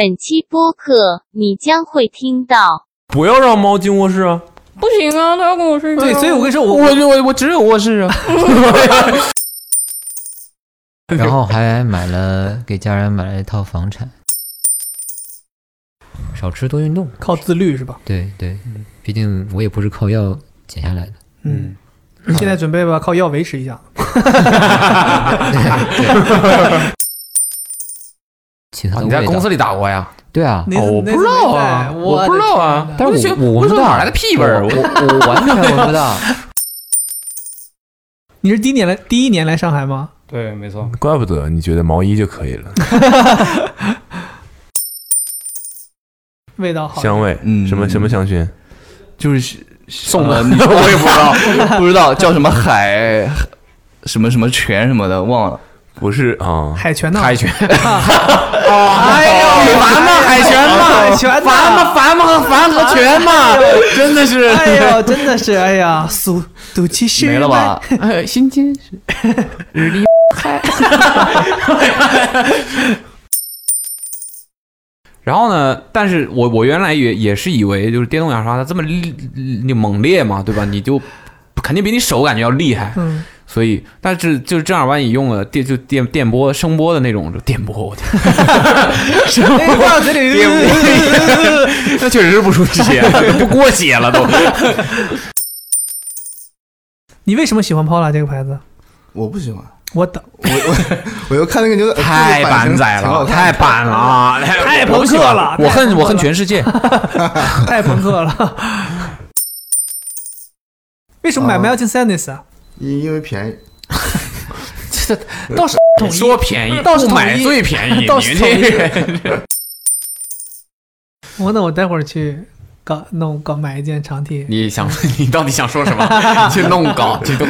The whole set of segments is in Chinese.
本期播客你将会听到。不要让猫进卧室啊！不行啊，它要跟我睡觉。对，所以我跟你说，我我我我只有卧室啊。然后还买了给家人买了一套房产，少吃多运动。靠自律是吧？对对，毕竟我也不是靠药减下来的。嗯，现在准备吧，靠药维持一下。其他的你在公司里打过呀？对啊，我不知道啊，我不知道啊。但是我我不到哪来的屁味儿？我我我我完全闻不到。你是第一年来第一年来上海吗？对，没错。怪不得你觉得毛衣就可以了，味道好，香味，嗯什么什么香薰，就是送的，你我也不知道，不知道叫什么海，什么什么泉什么的，忘了。不是啊？海泉呐，海泉，哎呦，烦吗？海泉吗？海泉呐烦吗？烦吗？烦和泉吗？真的是。哎呦，真的是哎呀，速度其实没了吧？哎，新鲜是日历 然后呢？但是我我原来也也是以为就是电动牙刷它这么厉你猛烈嘛，对吧？你就肯定比你手感觉要厉害，嗯，所以但是就是正儿八经用了电就电电波声波的那种电波，我天，哎，话到嘴里，那确实是不出血，不过血了都。你为什么喜欢 Paula 这个牌子？我不喜欢，我等我我 我又看那个牛仔，太板仔了，太板了，太朋克了我恨我恨全世界。太朋克了。为什么买啊 Melting Sadness 啊？因因为便宜。倒是统一，说便宜，倒是买最便宜，倒是你们这 我那我待会儿去搞弄搞买一件长 T。你想你到底想说什么？去弄搞，去弄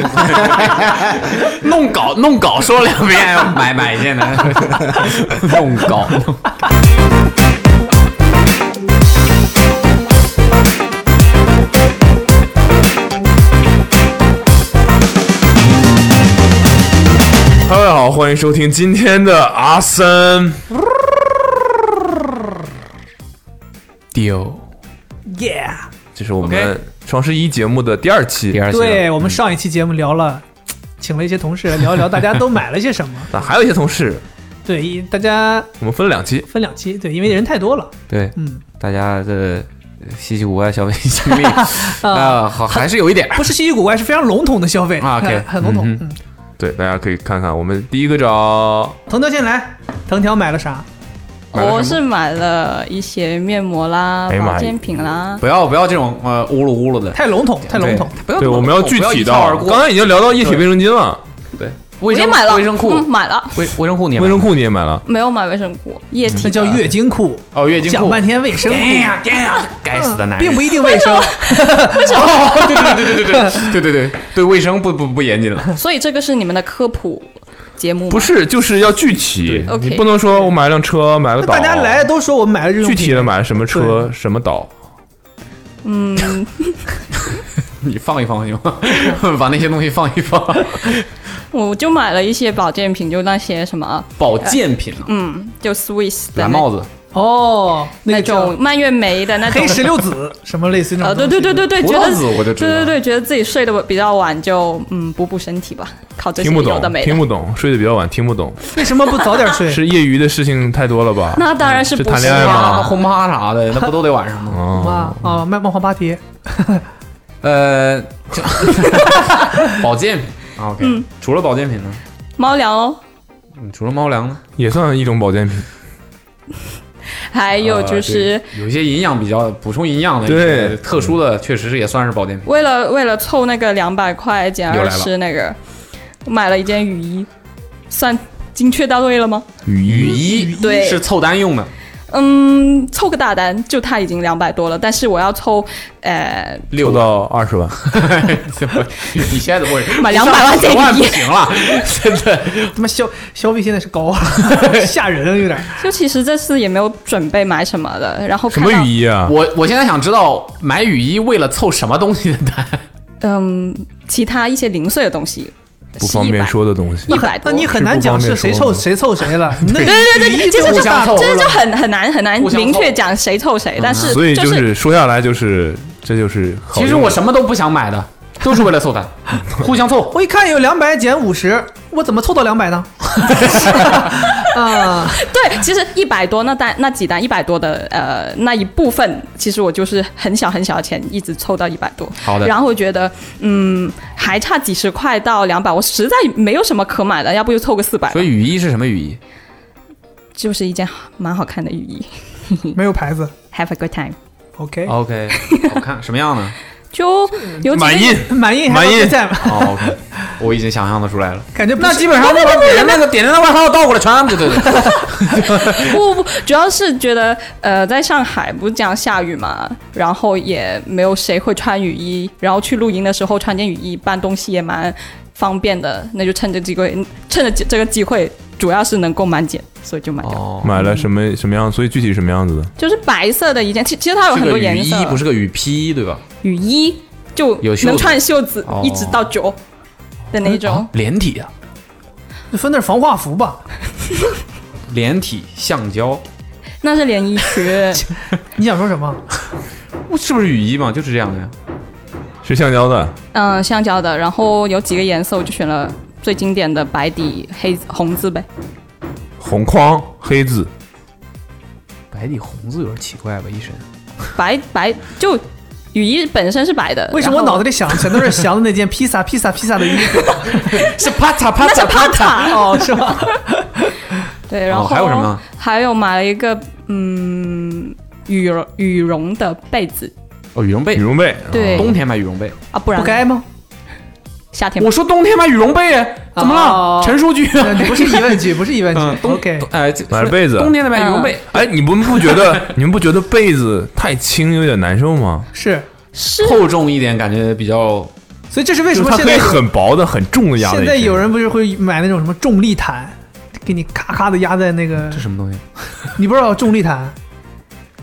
弄搞，弄搞说两遍，买买一件的，弄稿。大好，欢迎收听今天的阿森丢，Yeah，这是我们双十一节目的第二期。第二期对我们上一期节目聊了，请了一些同事来聊一聊大家都买了些什么。那 还有一些同事，对，一大家我们分了两期。分两期，对，因为人太多了。对嗯，大家的稀奇古怪消费经历 啊，好还是有一点不是稀奇古怪，是非常笼统的消费啊，OK 很很笼统。对，大家可以看看我们第一个找藤条先来，藤条买了啥？我是买了一些面膜啦、保健品啦。不要不要这种呃乌噜乌噜的，太笼统，太笼统。对，不要对，我们要具体不要一跳而到。刚才已经聊到液体卫生巾了，卫生我也买了，卫生裤。嗯，买了，卫卫生裤你也买卫生裤你也买了，没有买卫生裤，液体的。那叫月经裤，哦月经裤，讲半天卫生裤，哎呀哎呀，该死的男人，并不一定卫生。哦，对对对对对对对对对对，卫生不不不严谨了。所以这个是你们的科普节目吗？不是，就是要具体。你不能说我买了辆车，买了岛，大家来都说我们买了具品体的买了什么车，什么岛，嗯，你放一放行吗？把那些东西放一放。我就买了一些保健品，就那些什么，保健品，嗯，就 Swiss 的蓝帽子，哦，那种蔓越莓的那种黑石榴籽，什么类似那呃，种。对对对对对，觉得葡萄籽我就知道对对对，觉得自己睡得比较晚，就嗯补补身体吧，靠这些听不懂，有的没的。听不懂，睡得比较晚，听不懂，为什么不早点睡？是业余的事情太多了吧？那当然是不是是谈恋爱？轰趴啥的，那不都得晚上吗？哦，啊啊，卖梦幻八贴，呃，保健品啊，OK，除了保健品呢？猫粮哦，嗯除了猫粮呢？也算一种保健品。还有就是有一些营养比较补充营养的，对特殊的确实是也算是保健品。为了为了凑那个两百块减二十那个，买了一件雨衣，算精确到位了吗？雨雨衣衣对是凑单用的，嗯，凑个大单，就他已经两百多了，但是我要凑，呃，六到二十万，你现在怎么会 买两百万件十万雨衣不行了？真的他妈消消费现在是高了，吓人了有点。就其实这次也没有准备买什么的，然后什么雨衣啊？我我现在想知道买雨衣为了凑什么东西的单？嗯，其他一些零碎的东西，不方便说的东西。一百多。那你很难讲是谁凑谁凑谁了。对对对对，这这就大头这就。很很难很难明确讲谁凑谁，但是所以就就是说下来就是这就是。其实我什么都不想买的，都是为了凑单，互相凑。我一看有两百减五十，我怎么凑到两百呢？啊，对，其实一百多那单那几单一百多的呃那一部分，其实我就是很小很小的钱一直凑到一百多，好的然后觉得嗯还差几十块到两百，我实在没有什么可买的，要不就凑个四百，所以雨衣是什么雨衣？就是一件蛮好看的雨衣没有牌子。，Have a good time，OK，OK，好看什么样呢？就有满意。满意满意哦，OK，我已经想象的出来了。感觉不是那基本上那会儿点的那个点的那外号倒过来穿对对对。不不不，主要是觉得呃，在上海不是这样下雨嘛，然后也没有谁会穿雨衣，然后去露营的时候穿件雨衣搬东西也蛮方便的，那就趁着机会，趁着这这个机会，主要是能够满减，所以就买掉。哦买了什么什么样？所以具体什么样子的？就是白色的一件，其其实它有很多颜色，雨衣，不是个雨披，对吧？雨衣，就有能穿袖子哦一直到脚的那种。连体啊，分点防化服吧？连体橡胶，那是连衣裙，你想说什么？是不是雨衣嘛？就是这样的呀。是橡胶的，嗯，橡胶的，然后有几个颜色，我就选了最经典的白底黑红字呗。红框黑字，白底红字有点奇怪吧？一身白白就雨衣本身是白的，为什么我脑子里想全都是祥的那件披萨 披萨披萨的衣服？是帕塔帕塔帕塔？哦，是吗？对，然后、哦还有什么呢？还有买了一个嗯羽绒羽绒的被子哦，羽绒被羽。绒被，对冬天买羽绒被，啊，不然不该吗？夏天我说冬天买羽绒被，怎么哦了？陈述句。呃不是疑问句，不是疑问嗯，句。冬 OK，哎，买了被子冬天的买羽绒被，哎，你们不觉得 你们不觉得被子太轻有点难受吗？是，是厚重一点，感觉比较所以这是为什就是它可以么现在很薄的、很重的压在现在有人不是会买那种什么重力毯，给你咔咔的压在那个这，什么东西？你不知道重力毯？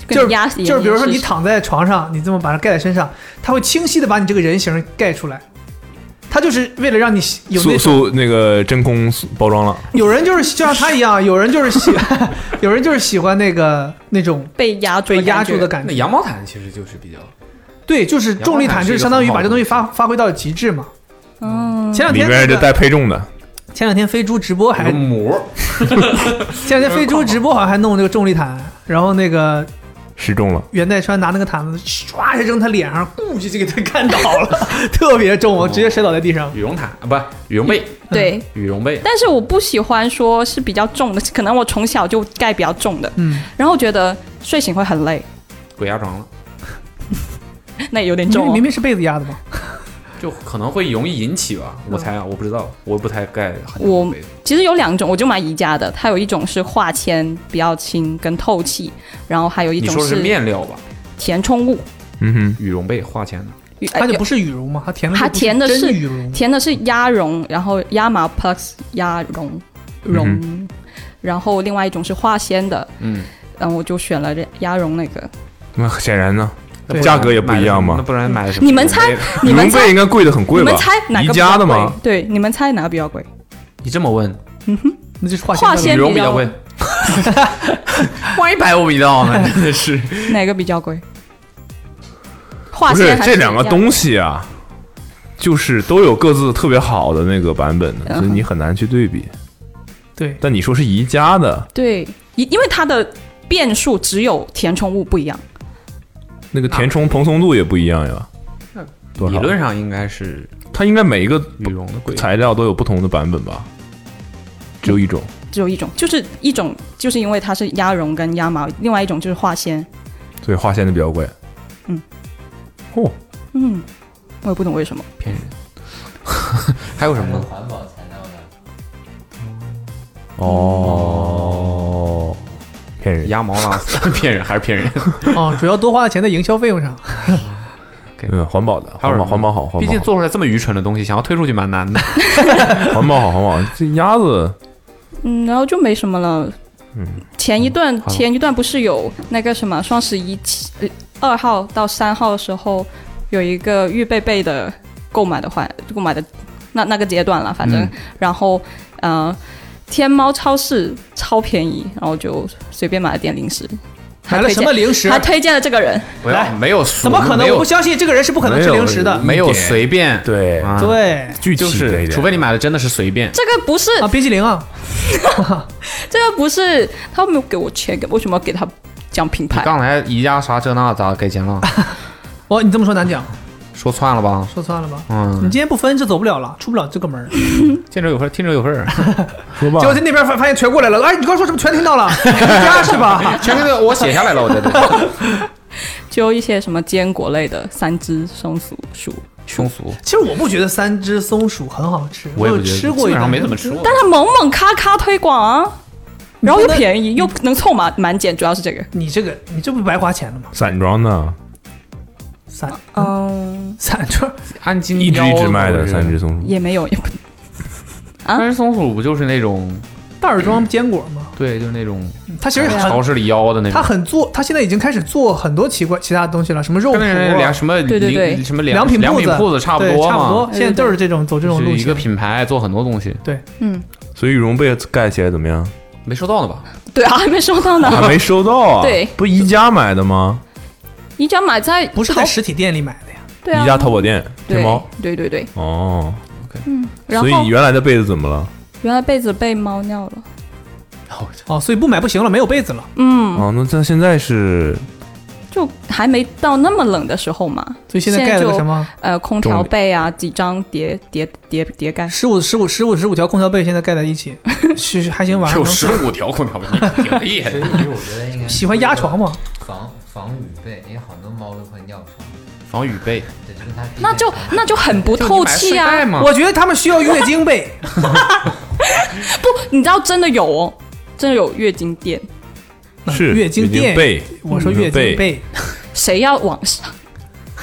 就是压就是比如说你。躺在床上，你这么把它盖在身上，它会清晰的把你这个人形盖出来。它就是为了让你有那速，速那个真空包装了，有人就是就像他一样，有人就是喜，有人就是喜欢那个那种被压住被压住的感感觉。那羊毛毯其实就是比较对，就是重力毯，就是相当于把这东西发发挥到极致嘛。觉。嗯，前两天那个里面是带配重的，前两天飞猪直播还有膜，前两天飞猪直播好像还弄那个重力毯，然后那个失重了。袁代川拿那个毯子唰一下扔他脸上，咕就就给他干倒了，特别重，我直接摔倒在地上。羽绒毯啊，不，羽绒被，对。羽绒被。但是我不喜欢说是比较重的，可能我从小就盖比较重的，嗯，然后觉得睡醒会很累，鬼压床了，那也有点重、哦。明明明是被子压的嘛。就可能会容易引起吧，我猜啊，我不知道，我不太盖我其实有两种，我就买宜家的，它有一种是化纤，比较轻跟透气，然后还有一种是面料吧？填充物，嗯哼，羽绒被化纤的，羽它就不是羽绒吗，它填的它填的是羽绒。填的是鸭绒，然后亚麻 plus 鸭绒绒，然后另外一种是化纤的，嗯，然后，我就选了这鸭绒那个。那显然呢，对价格也不一样嘛。那不然买什么？你们猜，你们猜应该贵的很贵吧你们？猜哪个宜比较贵家的吗？对，你们猜哪个比较贵？你这么问，嗯那就是化化纤比较贵，万 一百我比到呢？真的是。哪个比较贵？化不是纤这两个东西啊，就是都有各自特别好的那个版本的，嗯所以你很难去对比。对，但你说是宜家的对，因因为它的变数只有填充物不一样。那个填充蓬松度也不一样呀，多理？论上应该是它应该每一个羽绒的贵。材料都有不同的版本吧？只有一种。只有一种，就是一种，就是因为它是鸭绒跟鸭毛，另外一种就是化纤。所以化纤的比较贵。嗯。哦，嗯，我也不懂为什么。骗人。还有什么呢？环保材料的，哦，骗人。鸭毛拉丝，骗人还是骗人？哦，主要多花的钱在营销费用上。嗯，环保的，还有什么环保环保好，环毕竟，做出来这么愚蠢的东西，想要推出去蛮难的。环保好，环保。这鸭子，嗯，然后就没什么了。嗯，前一段好前一段不是有那个什么双十一二号到三号的时候有一个预备备的购买的话，购买的那那个阶段了，反正、嗯然后呃，天猫超市超便宜，然后就随便买了点零食。买了什么零食还？推荐了这个人，不要来没有怎么可能？我不相信这个人是不可能吃零食的。没有随便对啊对具体就是这一点除非你买的真的是随便。这个不是啊，冰淇淋啊，这个不是他没有给我钱，为什么要给他讲品牌？刚才宜家啥这那咋给钱了？哦，你这么说难讲，说串了吧？说穿了吧？嗯你嗯，今天不分就走不了了，出不了这个门儿。见者有份，听者有份儿。说吧结果在那边发发现全过来了，哎，你刚说什么全听到了，回家是吧？前面的我写下来了，我在这。就一些什么坚果类的，三只松鼠鼠，凶俗，其实我不觉得三只松鼠很好吃，我也不觉得，吃过一段基本上没怎么吃过。但它猛猛咔咔推广啊，然后又便宜又能凑满满减，主要是这个。你这个你这不白花钱了吗？散装的，散嗯，散装按斤一只一只卖的三只松鼠，也没有，也不 三只松鼠不就是那种袋儿装坚果吗？对，就是那种它其实很超市里腰的那它。很做，它现在已经开始做很多奇怪其他的东西了，什么肉脯良什么对对对零什么良品品铺子差不多嘛差不多，，现在都是这种走这种路线。一个品牌做很多东西，对嗯，所以羽绒被盖起来怎么样？没收到呢吧？对啊，还没收到呢。还没收到啊？对不宜家买的吗？宜家买在不是在实体店里买的呀？对啊宜家淘宝店对天猫对对对，哦，然后所以原来的被子怎么了？原来被子被猫尿了。哦，所以不买不行了，没有被子了。嗯，哦，那这现在是就还没到那么冷的时候嘛。所以现在盖了个什么？呃，空调被啊，几张叠叠叠叠盖。十五十五十五十五条空调被现在盖在一起，是是还行，晚上能睡。五条空调被，挺厉害的。其实我觉得应该喜欢压床吗？防防雨被，因为很多猫都会尿床。防雨被，对，就是它。那就那就很不透气啊！我觉得他们需要月经被，不你知道真的有哦，真的有月经垫，是月经垫被，我说月经被被，谁要往上？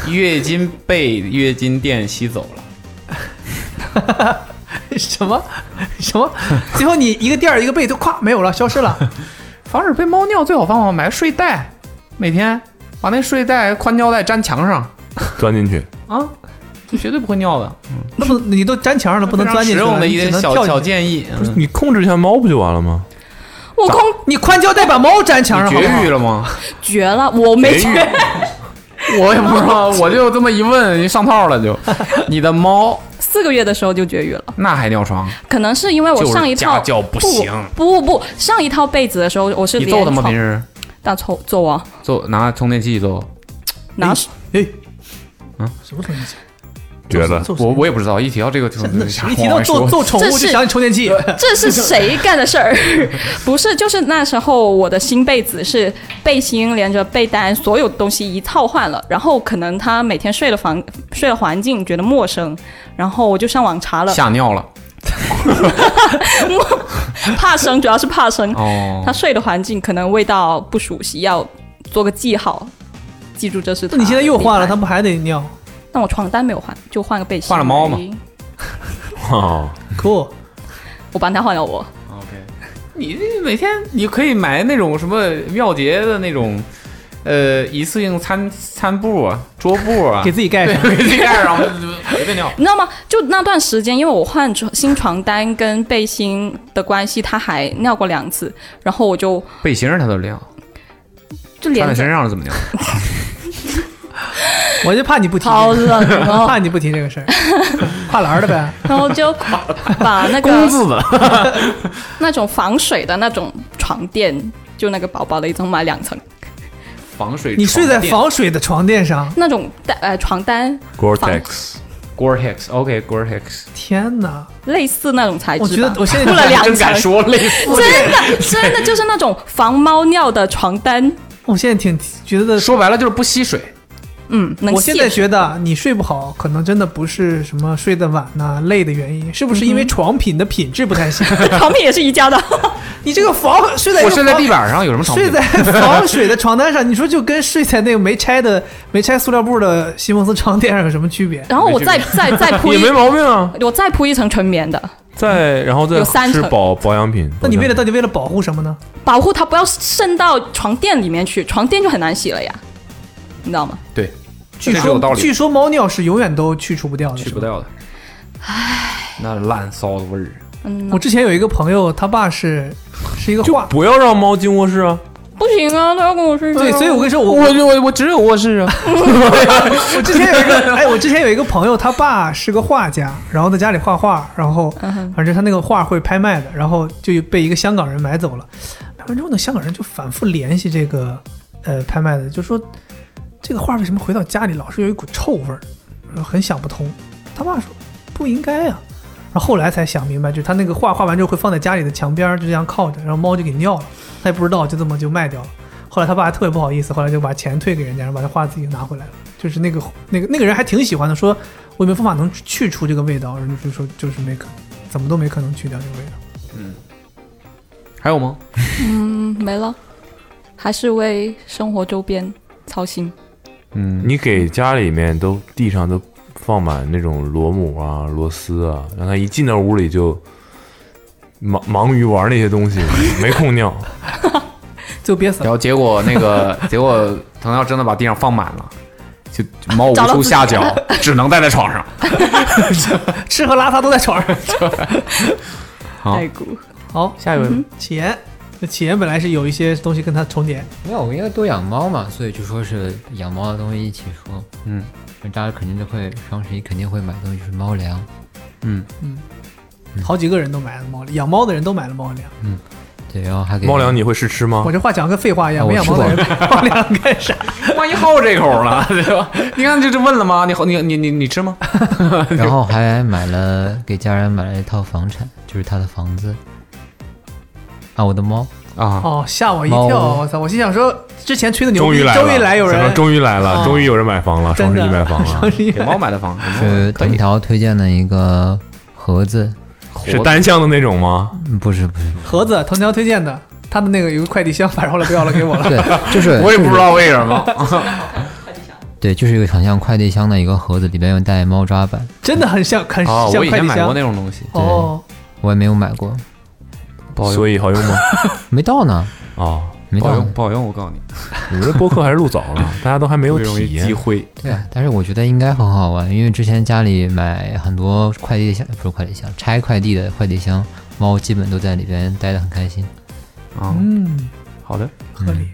月经被月经垫吸走了。什么什么？最后你一个垫儿一个被都咵没有了，消失了。防止被猫尿最好方法买个睡袋，每天把那睡袋宽胶带粘墙上钻进去。啊，就绝对不会尿的。那不你都粘墙上了，不能钻进去实用的一点小小。建议。嗯你控制一下猫不就完了吗？我控你宽胶带把猫粘墙上，好好绝育了吗？绝了，我没绝育。我也不知道，我就这么一问，就上套了就。你的猫四个月的时候就绝育了，那还尿床？可能是因为我上一套不行不不不，上一套被子的时候我是连你揍它吗？床平时大抽揍啊，揍拿充电器揍？拿哎，嗯，什么充电器？绝了我我也不知道，一提到这个就 那一提到做做宠物就想起充电器，这是谁干的事儿？不是，就是那时候我的新被子是背心连着被单，所有东西一套换了。然后可能他每天睡的房睡的环境觉得陌生，然后我就上网查了，吓尿了 怕生，主要是怕生。哦他。睡的环境可能味道不熟悉，要做个记号，记住这是那你现在又换了，的地盘它不还得尿？但我床单没有换，就换个背心。换了猫嘛？哦，cool，我帮他换了我。OK，你每天你可以买那种什么妙洁的那种，呃，一次性餐餐布啊、桌布啊，给自己盖上。给自己盖上，随便尿。你知道吗？就那段时间，因为我换床新床单跟背心的关系，他还尿过两次，然后我就背心儿它都尿，就连在身上了怎么尿？我就怕你不提，好冷哦，怕你不提这个事儿，跨栏的呗。然后就把那工个字的，那种防水的那种床垫，就那个薄薄的一层，买两层，防水。你睡在防水的床垫上，那种带呃床单 Gore-Tex，Gore-Tex，OK，Gore-Tex，天哪！类似那种材质吧。我觉得我现在铺了两真敢，说类似。真的 真的就是那种防猫尿的床单，我现在挺觉得，说白了就是不吸水。嗯，能我现在觉得你睡不好，可能真的不是什么睡得晚呐、累的原因，是不是因为床品的品质不太行？床品也是宜家的，你这个房睡在一我睡在地板上有什么场景？睡在防水的床单上，你说就跟睡在那个没拆的没拆塑料布的西蒙斯床垫上有什么区别？然后我再再再铺一 也没，毛病啊。我再铺一层纯棉的，再然后再有三层吃保保养品。那你为了到底为了保护什么呢？保护它不要渗到床垫里面去，床垫就很难洗了呀，你知道吗？对，据这是有道理说据说猫尿是永远都去除不掉的，是吧。去不掉的。唉，那烂骚的味儿。嗯，我之前有一个朋友，他爸是是一个画，不要让猫进卧室啊！不行啊，他要跟我睡觉。对，所以我跟你说，我我我我只有卧室啊。我之前有一个，哎，我之前有一个朋友，他爸是个画家，然后在家里画画，然后嗯哼反正他那个画会拍卖的，然后就被一个香港人买走了。买完之后，呢香港人就反复联系这个呃拍卖的，就说这个画为什么回到家里老是有一股臭味儿，很想不通。他爸说不应该啊，然后后来才想明白，就是他那个画画完之后会放在家里的墙边，就这样靠着，然后猫就给尿了，他也不知道，就这么就卖掉了。后来他爸还特别不好意思，后来就把钱退给人家，然后把这画自己拿回来了。就是那个那个那个人还挺喜欢的，说我有没有方法能去除这个味道？人家就说就是没可，怎么都没可能去掉这个味道。嗯还有吗？嗯，没了，还是为生活周边操心。嗯，你给家里面都地上都放满那种螺母啊、螺丝啊，让它一进到屋里就忙忙于玩那些东西，没空尿。最后憋死了。然后结果那个 结果藤条真的把地上放满了，就猫无处下脚，只能待在床上。吃喝拉撒都在床上。好好，下一位，起源，那起源本来是有一些东西跟它重叠，没有，我因为都养猫嘛，所以就说是养猫的东西一起说。嗯，大家肯定都会双十一肯定会买东西，就是猫粮。嗯嗯，好几个人都买了猫粮，养猫的人都买了猫粮。嗯对，然后还给猫粮你会试吃吗我？这话讲跟废话一样，啊我没养猫的人买 猫粮干啥？万一好这口了，对吧？你看这就问了吗？你好，你你你你吃吗？然后还买了给家人买了一套房产，就是他的房子。啊，我的猫，啊，哦，吓我一跳！我操，我心想说，之前吹的牛逼，终于来了，终于来有人，终于来了，哦终于有人买房了，双十一买房了 双，十一给猫买的房，是。藤条推荐的一个盒子，是单向的那种吗？嗯不是不是，盒子，藤条推荐的，他的那个有个快递箱，反正后来不要了，给我了。对，就是我也不知道为什么。对，就是一个很像快递箱的一个盒子，里边有带猫抓板，真的很像，很哦，像快递我以前买过箱。那种东西，哦，我也没有买过，所以好用吗？没到呢，啊，不好用，没到呢。不好用，我告诉你，你们这播客还是录早了，大家都还没有特别容易体验。对啊，但是我觉得应该很好玩，因为之前家里买很多快递箱，不是快递箱，拆快递的快递箱，猫基本都在里边待得很开心。啊，嗯，好的，合理。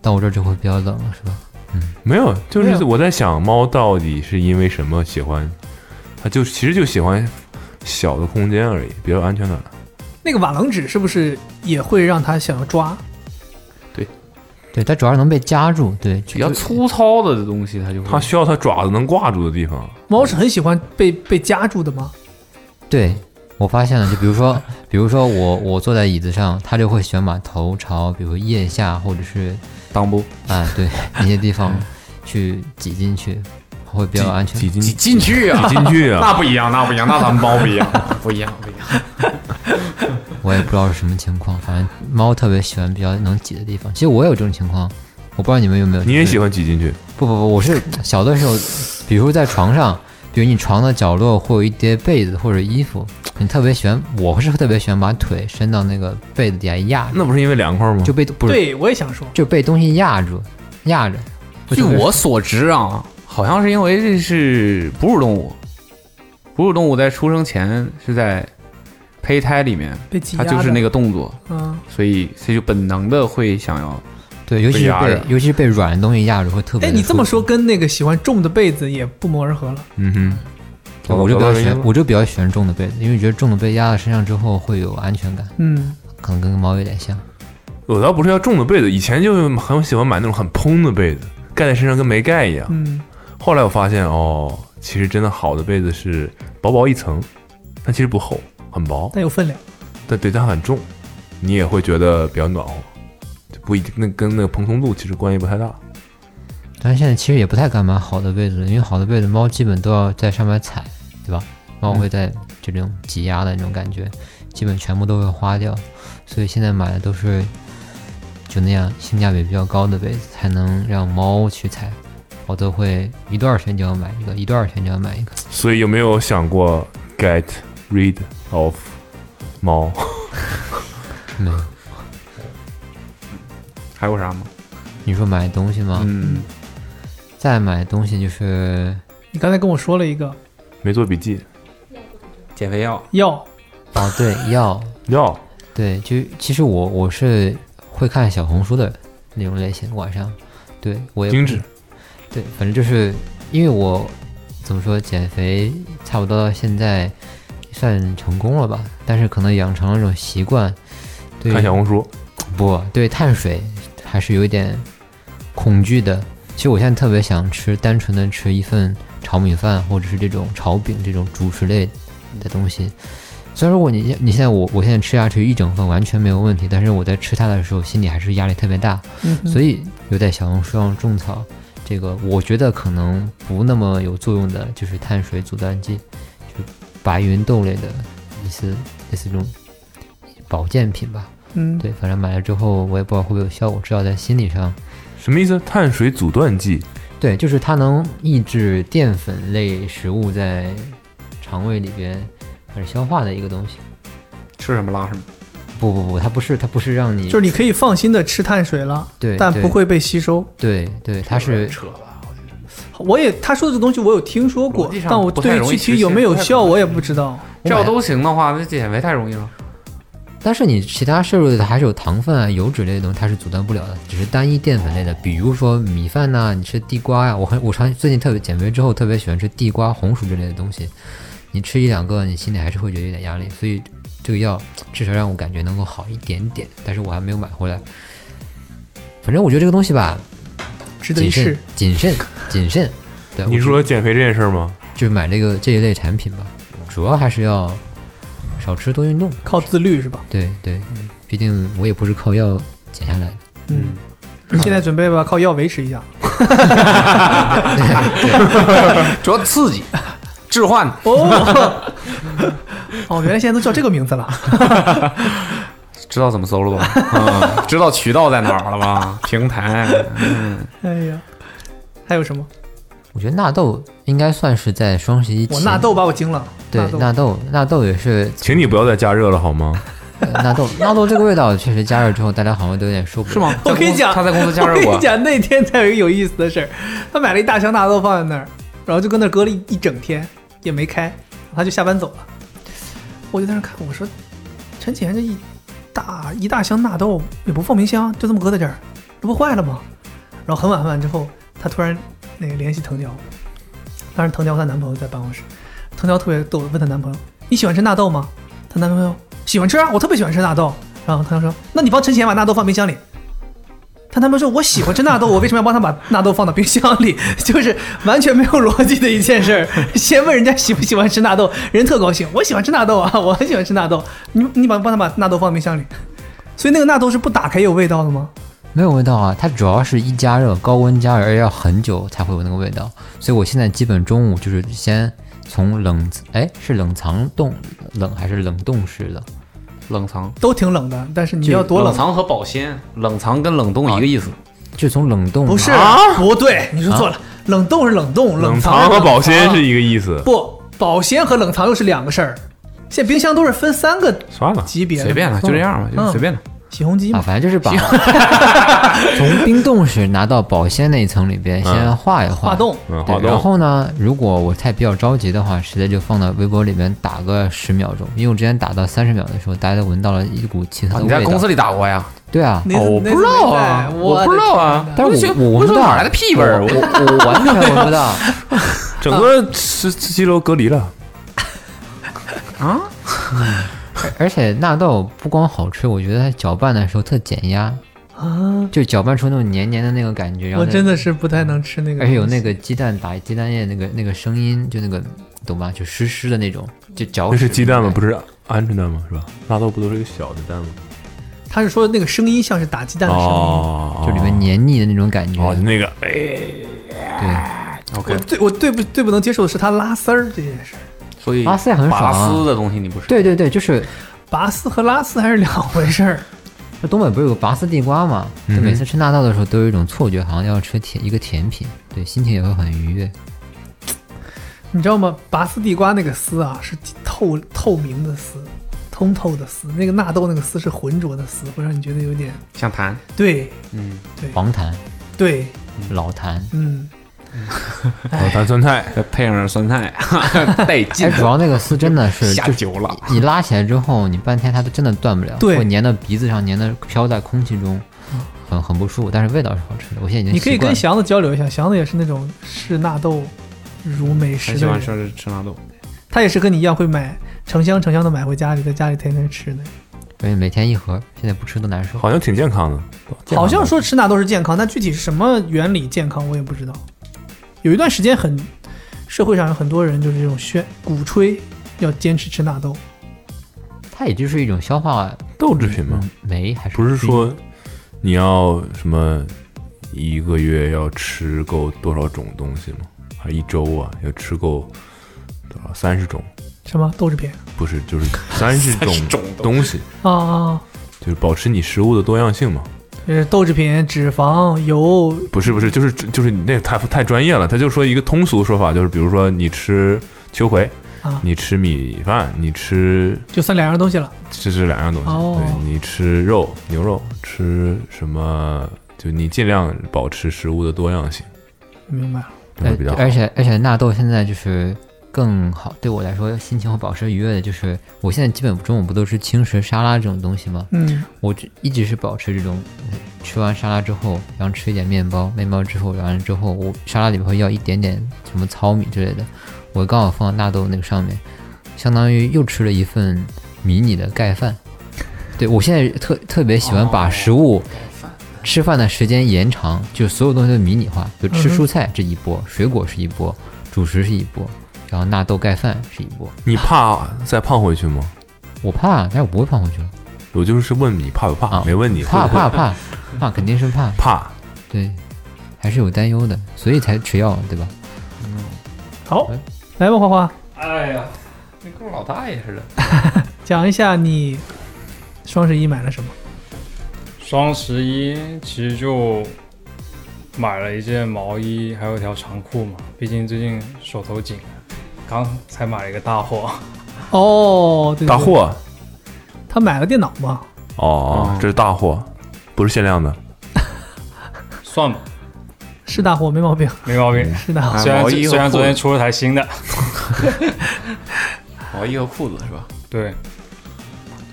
到我这儿就会比较冷了，是吧？嗯没有，就没有是我在想，猫到底是因为什么喜欢？它就其实就喜欢小的空间而已，比较有安全感。那个瓦楞纸是不是也会让他想要抓？对，对它主要是能被夹住，对，比较粗糙的东西，它就会它需要它爪子能挂住的地方。猫是很喜欢被被夹住的吗？对，我发现了，就比如说，比如说我我坐在椅子上，它就会喜欢把头朝，比如腋下或者是裆部啊，对那些地方去挤进去，会比较安全。挤进挤进去啊，挤进去啊！那不一样，那不一样，那咱们猫不一样，不一样，不一样。我也不知道是什么情况，反正猫特别喜欢比较能挤的地方。其实我也有这种情况，我不知道你们有没有。你也喜欢挤进去？不不不，我是小的时候，比如在床上，比如你床的角落会有一叠被子或者衣服，你特别喜欢，我是特别喜欢把腿伸到那个被子底下压着，那不是因为凉快吗？就被不是对，我也想说，就被东西压住，压着。据我所知啊，好像是因为这是哺乳动物，哺乳动物在出生前是在胚胎里面，被挤压的。它就是那个动作，嗯，所以它就本能的会想要。对，尤其是被被压着尤其是被软的东西压着会特别。哎，你这么说，跟那个喜欢重的被子也不谋而合了。嗯哼，我就比较喜欢，我就比较喜欢重的被子，因为觉得重的被压在身上之后会有安全感，嗯，可能跟猫有点像。我倒不是要重的被子，以前就很喜欢买那种很蓬的被子，盖在身上跟没盖一样。嗯，后来我发现，哦，其实真的好的被子是薄薄一层，但其实不厚，很薄，但有分量。但对它很重，你也会觉得比较暖和，就不一定那跟那个蓬松度其实关系不太大。但是现在其实也不太敢买好的被子，因为好的被子猫基本都要在上面踩，对吧？猫会在这种挤压的那种感觉，基本全部都会花掉，所以现在买的都是就那样性价比比较高的被子，才能让猫去踩。我都会一段时间就要买一个，一段时间就要买一个。所以有没有想过 get rid of 猫？没有，还有啥吗？你说买东西吗？嗯，再买东西就是你刚才跟我说了一个，没做笔记，减肥药，药。哦，对，药，药。对，就其实我我是会看小红书的那种类型，晚上，对我也精致，对，反正就是因为我怎么说减肥，差不多到现在算成功了吧，但是可能养成了一种习惯，对看小红书，不对碳水还是有一点恐惧的。其实我现在特别想吃单纯的吃一份炒米饭，或者是这种炒饼这种主食类的东西。虽然如果你你现在我我现在吃下去一整份完全没有问题，但是我在吃它的时候心里还是压力特别大。嗯所以有在小红书上种草，这个我觉得可能不那么有作用的，就是碳水阻断剂，就白云豆类的类似类似这种保健品吧。嗯，对，反正买了之后我也不知道会不会有效果，至少在心理上，什么意思？碳水阻断剂，对，就是它能抑制淀粉类食物在肠胃里边开始消化的一个东西。吃什么拉什么。不不不，它不是它不是让你就是你可以放心的吃碳水了，对，但不会被吸收。对对，它是我也他说的这东西我有听说过但我对具体有没有效我也不知道。这要都行的话，那减肥太容易了。但是你其他摄入的还是有糖分啊、油脂类的东西，它是阻断不了的，只是单一淀粉类的，比如说米饭呐、你吃地瓜呀、我很我常最近特别减肥之后特别喜欢吃地瓜、红薯之类的东西，你吃一两个，你心里还是会觉得有点压力，所以这个药至少让我感觉能够好一点点，但是我还没有买回来。反正我觉得这个东西吧，值得一谨慎试。、谨慎、谨慎。对，你我说减肥这件事儿吗？就是买这个这一类产品吧，主要还是要少吃多运动。靠自律是吧？对对，毕竟我也不是靠药减下来的。嗯，现在准备吧，靠药维持一下。主要刺激、置换，哦，哦，原来现在都叫这个名字了。知道怎么搜了吧？嗯，知道渠道在哪儿了吧？平台，嗯，哎呀，还有什么？我觉得纳豆应该算是在双十一前。我纳豆把我惊了。对纳豆纳豆，也是请你不要再加热了好吗？呃纳豆，纳豆这个味道确实加热之后，大家好像都有点受不了。是吗？我跟你讲，他在公司加热过我跟你。讲，那天才有一个有意思的事儿，他买了一大箱纳豆放在那儿，然后就跟那儿搁了一一整天，也没开，他就下班走了。我就在那看，我说陈姐这一大一大箱纳豆也不放冰箱，就这么搁在这儿，这不坏了吗？然后很晚很晚之后，她突然那个联系藤条，当时藤条她男朋友在办公室，藤条特别逗，问她男朋友：“你喜欢吃纳豆吗？”她男朋友喜欢吃啊，我特别喜欢吃纳豆。然后藤条说：“那你帮陈浅把纳豆放冰箱里。”她男朋友说：“我喜欢吃纳豆，我为什么要帮他把纳豆放到冰箱里？就是完全没有逻辑的一件事儿。先问人家喜不喜欢吃纳豆，人特高兴，我喜欢吃纳豆啊，我很喜欢吃纳豆。你你把帮他把纳豆放冰箱里，所以那个纳豆是不打开有味道的吗？没有味道啊，它主要是一加热，高温加热，要很久才会有那个味道。所以我现在基本中午就是先从冷，哎，是冷藏冻冷还是冷冻式的？冷藏，都挺冷的，但是你要多冷？藏和保鲜，冷藏跟冷冻一个意思。就从冷冻不是，啊不对，你说错了。冷冻是冷冻，冷藏藏和保鲜是一一个意思。不，保鲜和冷藏又是两个事儿。现在冰箱都是分三个算了，级别的，随便了，就这样吧，就嗯随便了。啊，洗红机嘛。反正就是把 从冰冻室拿到保鲜那一层里边，先化一化。化冻。然后呢，如果我太比较着急的话，直接就放到微波里面打个十秒钟，因为我之前打到三十秒的时候，大家都闻到了一股奇特啊的味道。你在公司里打过呀？对啊，哦我不知道啊我不知道啊但是我我不到说哪来的屁味儿我我我我完全闻不到。整个十十七楼隔离了。啊，而 而且纳豆不光好吃，我觉得它搅拌的时候特减压，啊，就搅拌出那种黏黏的那个感觉。然后我真的是不太能吃那个，而且有那个鸡蛋打鸡蛋液那个那个声音，就那个懂吧？就湿湿的那种，就搅。那是鸡蛋吗？不是鹌鹑蛋吗？是吧？纳豆不都是一个小的蛋吗？他是说那个声音像是打鸡蛋的声音。哦，就里面黏腻的那种感觉。哦，就那个哎，对，OK，我最我最不最不能接受的是它拉丝儿这件事儿，所以拉丝也很爽拔啊丝的东西你不是？对对对，就是拔丝和拉丝还是两回事儿。就东北不是有个拔丝地瓜吗？就每次吃纳豆的时候都有一种错觉，好像要吃甜一个甜品，对，心情也会很愉悦。你知道吗？拔丝地瓜那个丝啊是透透明的丝，通透的丝。那个纳豆那个丝是浑浊的丝，会让你觉得有点像痰，对嗯，对黄痰、对，老痰，嗯。老坛酸菜，再配上点酸菜，带劲哎，。主要那个丝真的是 下就是酒了，你拉起来之后，你半天它都真的断不了，对会粘到鼻子上，粘的飘在空气中，很很不舒服。但是味道是好吃的，我现在已经你可以跟祥子交流一下，祥子也是那种视纳豆如美食喜欢，吃吃纳豆。他也是跟你一样会买成箱成箱的买回家里，在家里天天吃的。所以每天一盒，现在不吃都难受。好像挺健康的。好像说吃纳豆是健康，但具体是什么原理健康我也不知道。有一段时间很，社会上有很多人就是这种宣鼓吹要坚持吃纳豆，它也就是一种消化豆制品嘛，嗯酶，还是不是说你要什么一个月要吃够多少种东西吗？还是一周啊要吃够多少三十种？什么豆制品不是，就是三十 种种东西，啊啊，就是保持你食物的多样性嘛。就是豆制品、脂肪、油，不是不是，就是就是你那个太太专业了。他就说一个通俗说法，就是比如说你吃秋葵啊你吃米饭，你吃就算两样东西了。这是两样东西。哦对你吃肉牛肉，吃什么？就你尽量保持食物的多样性，明白了。这会比较好。而且而且纳豆现在就是更好，对我来说心情会保持愉悦的，就是我现在基本中午不都是轻食沙拉这种东西吗？嗯，我只一直是保持这种，呃吃完沙拉之后，然后吃一点面包，面包之后，完了之后，我沙拉里面会要一点点什么糙米之类的，我刚好放到纳豆那个上面，相当于又吃了一份迷你的盖饭。对我现在特特别喜欢把食物吃饭的时间延长，就所有东西都迷你化，就吃蔬菜这一波，水果是一波，主食是一波，然后纳豆盖饭是一波。你怕再胖回去吗？我怕，但是我不会胖回去了。我就是问你怕不怕，啊没问你怕怕怕 怕，肯定是怕。怕。对，还是有担忧的，所以才吃药，对吧？嗯好哎，来吧，花花，哎呀，你跟我老大爷似的。讲一下你双十一买了什么？双十一其实就买了一件毛衣，还有一条长裤嘛。毕竟最近手头紧，刚才买了一个大货。哦，对对对大货他买了电脑吗？哦，这是大货，不是限量的。算吧，是大货，没毛病，没毛病。是大货。虽然虽然昨天出了台新的，毛衣和裤子是吧？对，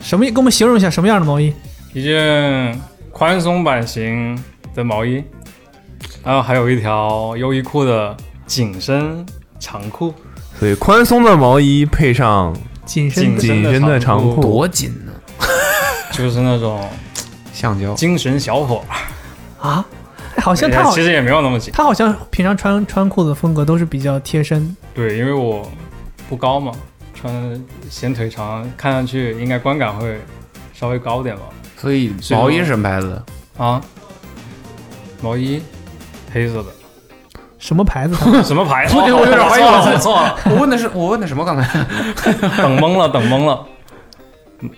什么？给我们形容一下什么样的毛衣？一件宽松版型的毛衣，然后还有一条优衣库的紧身长裤，所以宽松的毛衣配上紧身紧紧身的长裤，多紧呢！就是那种橡胶。精神小伙。啊？哎好像他好其，实也没有那么紧。他好像平常穿穿裤子风格都是比较贴身。对，因为我不高嘛，穿显腿长，看上去应该观感会稍微高点吧。所以毛衣是什么牌子的？啊，毛衣黑色的，什么牌子？什么牌子？我有点怀疑我我自己错了，我问的是我问的什么？刚才 等懵了，等懵了。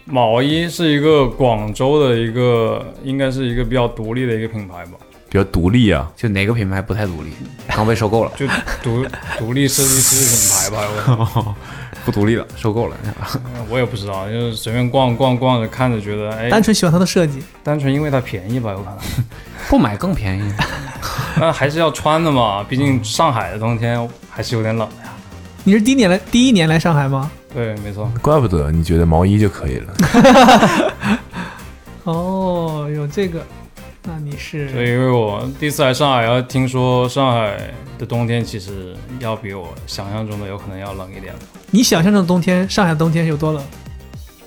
毛衣是一个广州的一个，应该是一个比较独立的一个品牌吧，比较独立啊。就哪个品牌不太独立？刚被收购了，就独独立设计师品牌吧。我不独立了，收购了。我也不知道，就是随便逛逛逛着看着，觉得哎，单纯喜欢它的设计。单纯因为它便宜吧，有可能。不买更便宜。那还是要穿的嘛，毕竟上海的冬天还是有点冷的呀。你是第一年来第一年来上海吗？对，没错。怪不得你觉得毛衣就可以了。哦，有这个，那你所以因为我第一次来上海，然后听说上海的冬天其实要比我想象中的有可能要冷一点。你想象中的冬天，上海的冬天有多冷？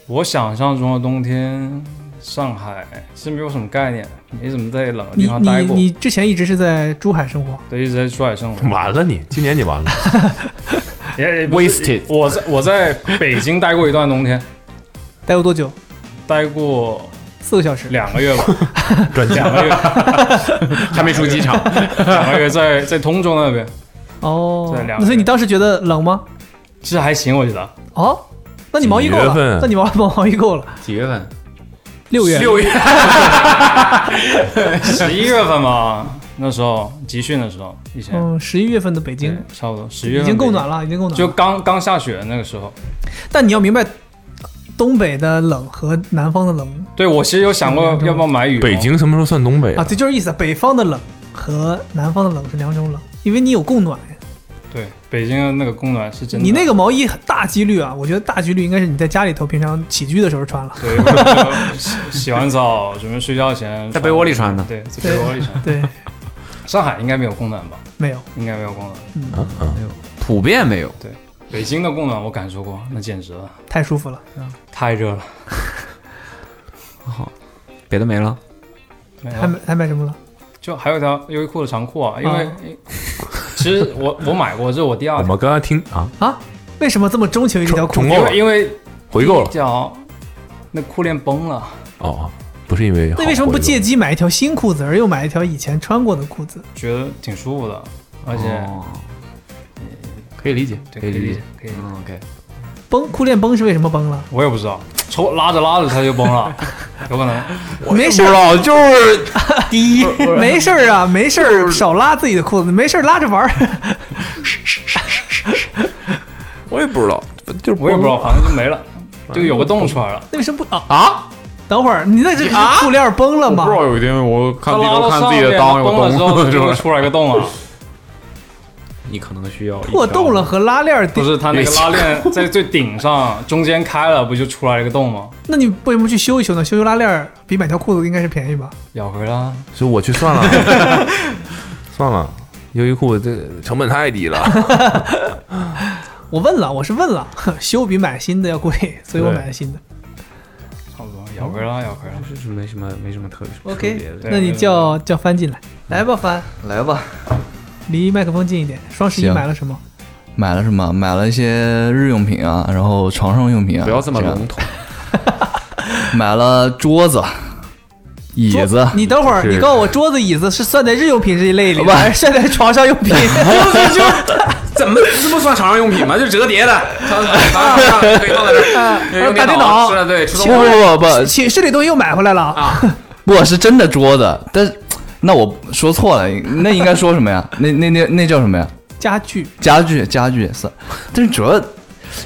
我想象中的冬天，上海其实没有什么概念，没怎么在冷的地方待过，你你之前一直是在珠海生活，对，一直在珠海生活。完了你，今年你完了。Wasted 我在我在北京待过一段冬天，待过多久？待过四个小时。两个月吧，转两个月，还没出机场，两个月在 在通州那边，哦所以你当时觉得冷吗？其实还行，我觉得。哦，那你毛衣够了那你毛毛毛衣够了。几月份？六月，六月。十一月份吧，那时候集训的时候，以前、嗯，十一月份的北京差不多十一月已份了，经够暖了，已经够暖了。就刚刚下雪那个时候。但你要明白，东北的冷和南方的冷对我其实有想过要不要买羽绒，北京什么时候算东北啊，这就是意思。北方的冷和南方的冷是两种冷。因为你有供暖。对，北京的那个供暖是真的。你那个毛衣很大几率啊，我觉得大几率应该是你在家里头平常起居的时候穿了。对，洗洗完澡准备睡觉前在被窝里穿的对，在被窝里穿。对，上海应该没有供暖吧？没有，应该没有供暖。嗯嗯，普遍没有。对，北京的供暖我感受过，那简直了，太舒服了。嗯太热了。好，别的没了。没还买还买什么了？就还有一条优衣库的长裤啊，因为啊其实我 我买过，这是我第二条，我们刚刚听啊，啊？为什么这么钟情于这条裤子？重购了因为因为回购了脚那裤链崩了，哦哦，不是因为那为什么不借机买一条新裤子，而又买一条以前穿过的裤子？觉得挺舒服的，而且哦可以理解，可以理解。可以理解嗯，OK。崩裤链崩是为什么崩了？我也不知道，抽拉着拉着它就崩了，有可能。没事儿，道，就是 第一，没事儿啊，没事儿，少拉自己的裤子，没事儿拉着玩儿。我也不知道，就是我也不知道，反正就没了，就有个洞出来了。那为什么不啊？啊，等会儿，你那这啊裤链崩了吗？不知道有一天我看它拉到上面，崩了之后就会出来个洞啊！你可能需要破洞了和拉链儿，不是，它那个拉链在最顶上，中间开了，不就出来一个洞吗？那你为什么不去修一修呢？修修拉链儿比买条裤子应该是便宜吧？咬回了，所以我去算了，算了，优衣库这成本太低了。我问了，我是问了，修比买新的要贵，所以我买了新的。差不多咬回了，咬回了。是没什么没什么特别 OK，那你叫叫帆进来，来吧，帆，来吧，离麦克风近一点。双十一买了什么？买了什么？买了一些日用品啊，然后床上用品啊，不要这么样。笼统，买了桌子、椅子，你等会儿，你告诉我，桌子、椅子是算在日用品这一类里，不。还是算在床上用品？怎么这不算床上用品吗？就折叠的，可以放在这儿，用打电脑。是的，对，不不不不寝室里东西又买回来了。啊，不是真的桌子，但是那我说错了，那应该说什么呀？那那那那叫什么呀？家具，家具，家具算，但是主要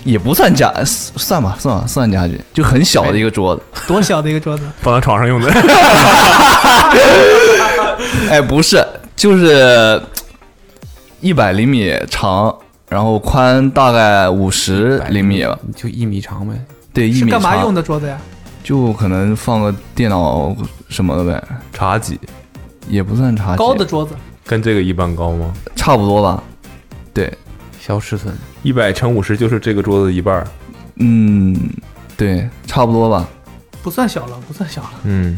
也不算家，算吧，算吧，算家具，就很小的一个桌子。多小的一个桌子？放在床上用的，哎，不是，就是一百厘米长，然后宽大概五十厘米吧，就一米长呗。对，一米是干嘛用，的桌子呀？就可能放个电脑什么的呗，茶几也不算茶几，高的桌子，跟这个一般高吗？差不多吧。对，小尺寸，一百乘五十就是这个桌子一半儿。嗯，对，差不多吧，不算小了，不算小了。嗯，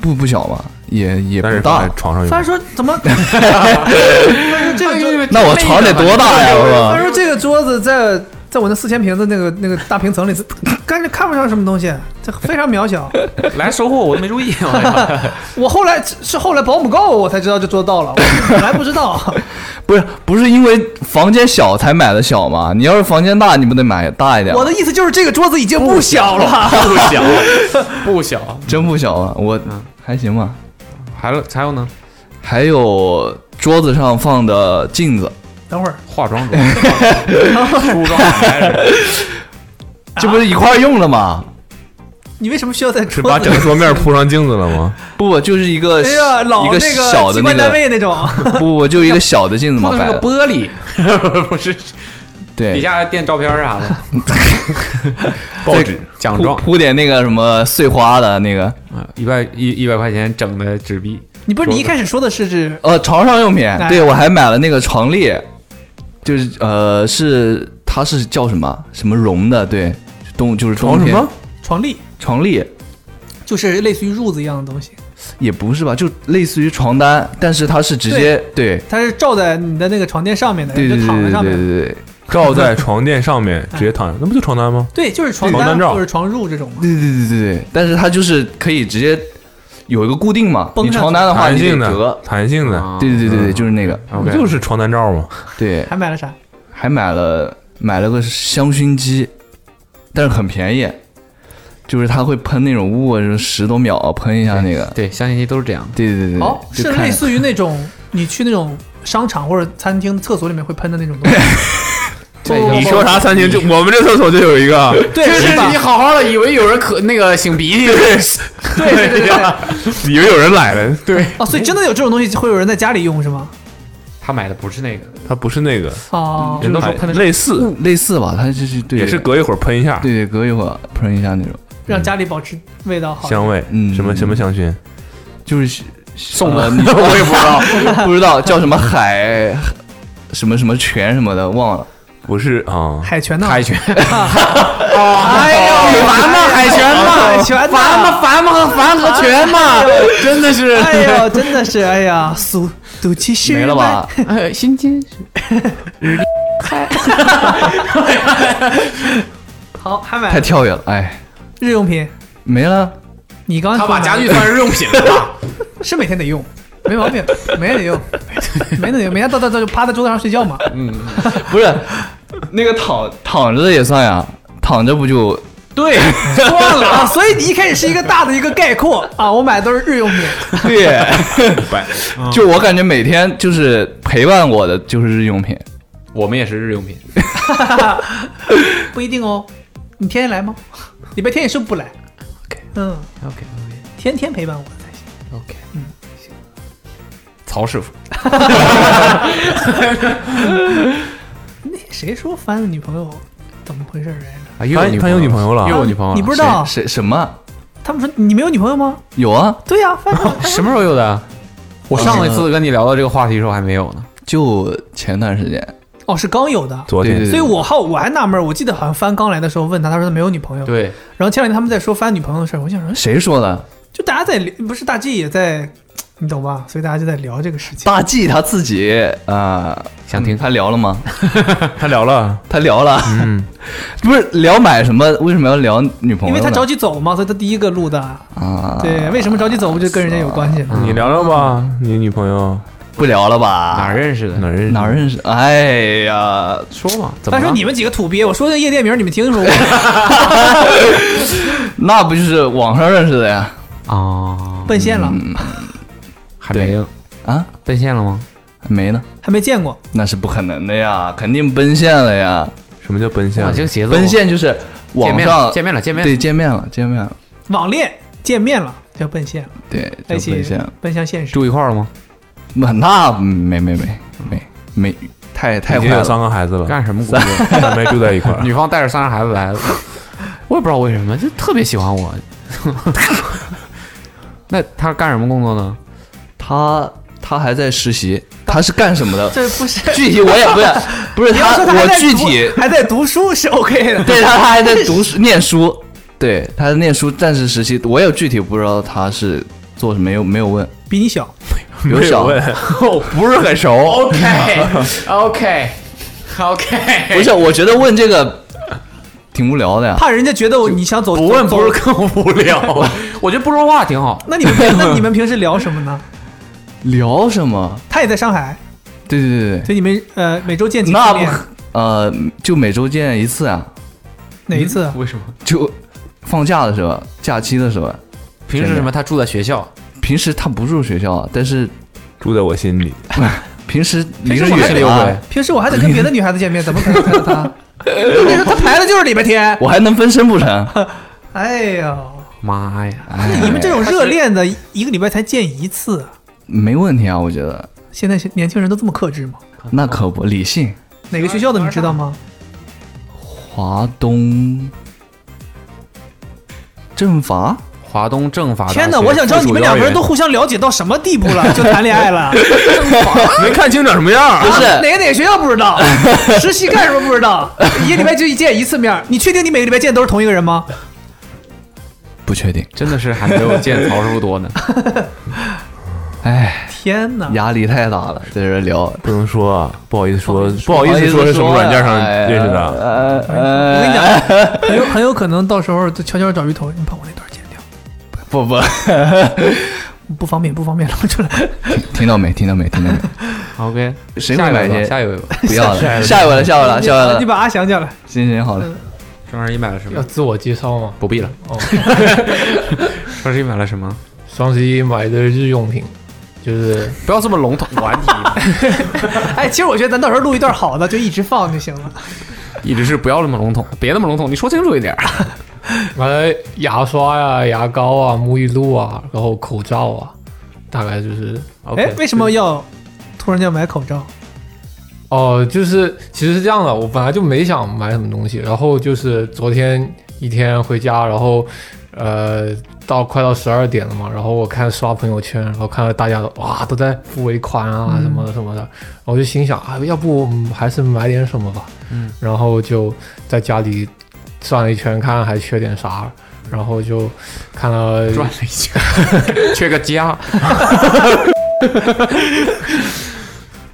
不不小吧，也也不大但是放在。床上用帆。说怎么？这个桌，那我床得多大呀，是吧？帆说这个桌子在在我那四千平的那个那个大平层里，感觉看不上什么东西，这非常渺小。来收货我都没注意。我后来是后来保姆告我，我才知道这桌到了，我本来不知道。不是不是因为房间小才买的小吗？你要是房间大，你不得买大一点？我的意思就是这个桌子已经不小了。不小，不小。真不小啊，我还行吧。还有还有呢？还有桌子上放的镜子，等会儿，化妆装，梳妆台是。这不是一块儿用的吗？你为什么需要在是桌？把整个桌面铺上镜子了吗？不，就是一个哎呀，老一个那小的那个机关单个，位那种。不 不，就一个小的镜子嘛，放的是摆的个玻璃，不是对。底对，下垫照片啥的。报纸铺奖状。铺点那个什么碎花的那个，啊，一百一一百块钱整的纸币，你不是你一开始说的是指呃，床上用品。哎，对我还买了那个床列，就是呃是它是叫什么什么绒的，对，冬就是冬天床什么？床笠，床笠就是类似于褥子一样的东西，也不是吧，就类似于床单，但是它是直接对它是罩在你的那个床垫上面的，对对你就躺在对对上面。对对罩在 床垫上面，直接躺上，那不就床单吗？对，就是床床单罩或者床褥这种吗。对对对对对，但是它就是可以直接有一个固定嘛，你床单的话你得弹性的折，，弹性的，啊。对对对对对，就是那个，不就是床单罩吗？对，还买了啥？还买了买了个香薰机，但是很便宜，就是它会喷那种雾，就是十多秒喷一下那个，对，香薰机都是这样。对对对对，哦，是类似于那种你去那种商场或者餐厅厕所里面会喷的那种东西。你说啥餐厅就我们这厕所就有一个，对，是吧？你？好好的，以为有人咳那个擤鼻涕，对。对对。以为有人来了，对，哦，所以真的有这种东西会有人在家里用是吗？他买的不是那个，他不是那个，哦，人都说喷的类似，类似吧，他就是对，也是隔一会儿喷一下。对对，隔一会儿喷一下那种，让家里保持味道好。香味，嗯。什么什么香薰，就是送的。你说 我也不知道，不知道叫什么海，什么什么泉什么的，忘了。不是啊，海泉呢？海泉，哎呦，烦吗？海泉吗？海泉呐烦吗？烦吗？烦和泉吗？真的是，哎呦，真的是哎呀，速度其实没了吧？哎，心间好，还 买太跳跃了，哎，日用品。没了。你刚刚他把家具算是日用品了吧？是每天得用，没毛病，每天得用，每天得用，每天到到到就趴在桌子上睡觉嘛。嗯不是，那个躺躺着的也算呀，躺着不就对，算了啊，所以你一开始是一个大的一个概括啊，我买的都是日用品。对？就我感觉每天就是陪伴我的就是日用品，我们也是日用品。不一定哦，你天天来吗？礼拜天也是不来。OK 嗯，OK OK 天天陪伴我才行。OK，嗯，曹师傅，那 谁说翻的女朋友怎么回事来着？啊，又他他有女朋友了又有女朋友了，你不知道？谁谁什么他们说你没有女朋友吗？有啊？对呀。什么时候有的？我上一次跟你聊到这个话题的时候还没有呢。就前段时间，哦，是刚有的。昨天所以我好我还纳闷，我记得好像翻刚来的时候问他，他说他没有女朋友。对，然后前两天他们在说翻女朋友的事儿，我想说，谁说的？就大家在聊不是大 G 也在，你懂吧？所以大家就在聊这个事情。大 G 他自己啊，想听他聊了吗？他聊了，他聊了，嗯，不是聊买什么？为什么要聊女朋友？因为他着急走嘛，所以他第一个录的。啊，对，为什么着急走不就跟人家有关系吗？你聊聊吧，你女朋友不聊了吧？哪认识的？哪认识？哪认识？哎呀，说嘛？怎么？他说你们几个土鳖，我说的夜店名你们听说过？那不就是网上认识的呀？啊，奔现了，还没有啊，奔现了吗？还没呢，还没见过。那是不可能的呀，肯定奔现了呀。什么叫奔现哇，？这个节奏，奔现就是见面网上了，见面了，见面了对见面了，见面了，网恋见面了叫奔现，对，在一起就奔现了。奔向现实。住一块儿了吗？那那没没没没没，太太已经有坏了。三个孩子了，干什么工作？还没住在一块儿。女方带着三个孩子来了，我也不知道为什么，就特别喜欢我。那他干什么工作呢？他他还在实习，他是干什么的？这 不是具体我也不 是，不是他，我说他还在读具体还在读书是 OK 的。对他他还在读书念书，对他在念书，暂时实习，我也具体不知道他是做什么，没有没有问，比你小，有小不是很熟。OK OK OK，不是，我觉得问这个挺无聊的呀。怕人家觉得我你想走不问走不是更无聊？我觉得不说话挺好。那你们平那你们平时聊什么呢？聊什么？他也在上海，对对对对，所以你们呃每周见几次那不面？呃，就每周见一次啊，哪一次？为什么？就放假的时候，假期的时候。平时什么？他住在学校，平时他不住学校啊，但是住在我心里。平时离平着时我还得远啊，平时我还得跟别的女孩子见面，怎么可能看到他？我跟你说，他排的就是礼拜天。我还能分身不成？哎呦，妈呀！哎你们这种热恋的，一个礼拜才见一次，没问题啊，我觉得现在年轻人都这么克制吗？那可不理性。哪个学校的你知道吗？华东政法华东政法天哪，我想知道你们两个人都互相了解到什么地步了，就谈恋爱了。没看清长什么样不是哪个哪个学校不知道，实习干什么不知道，一个礼拜就一见一次面，你确定你每个礼拜见都是同一个人吗？不确定。真的是还没有见曹师傅多呢。哎，天哪！压力太大了，在这聊。不能说啊，不好意思说，不好意思说是什么软件上认识的。呃我跟你呃，讲，很有很有可能到时候就悄悄找鱼头，你把我那段剪掉，不不，不方便不方便露出来。听到没？听到没？听到没？OK，谁买些？下一位吧。不要了，下一位了，下一位了，下一位了。你把阿翔叫来，行行好了，双十一买了什么？要自我介绍吗？不必了。哦，双十一买了什么？双十一买的日用品，就是不要这么笼统，管你。哎，其实我觉得咱到时候录一段好的，就一直放就行了。一直是不要那么笼统，别那么笼统，你说清楚一点。完了牙刷呀、牙膏啊、沐浴露啊，然后口罩啊，大概就是哎，为什么要突然间买口罩？哦，就是其实是这样的，我本来就没想买什么东西，然后就是昨天一天回家，然后呃到快到十二点了嘛，然后我看刷朋友圈，然后看到大家都哇都在付尾款啊什么的什么的，然后我就心想啊，要不我们还是买点什么吧，嗯，然后就在家里转了一圈，看还缺点啥，然后就看了转了一圈，缺个家。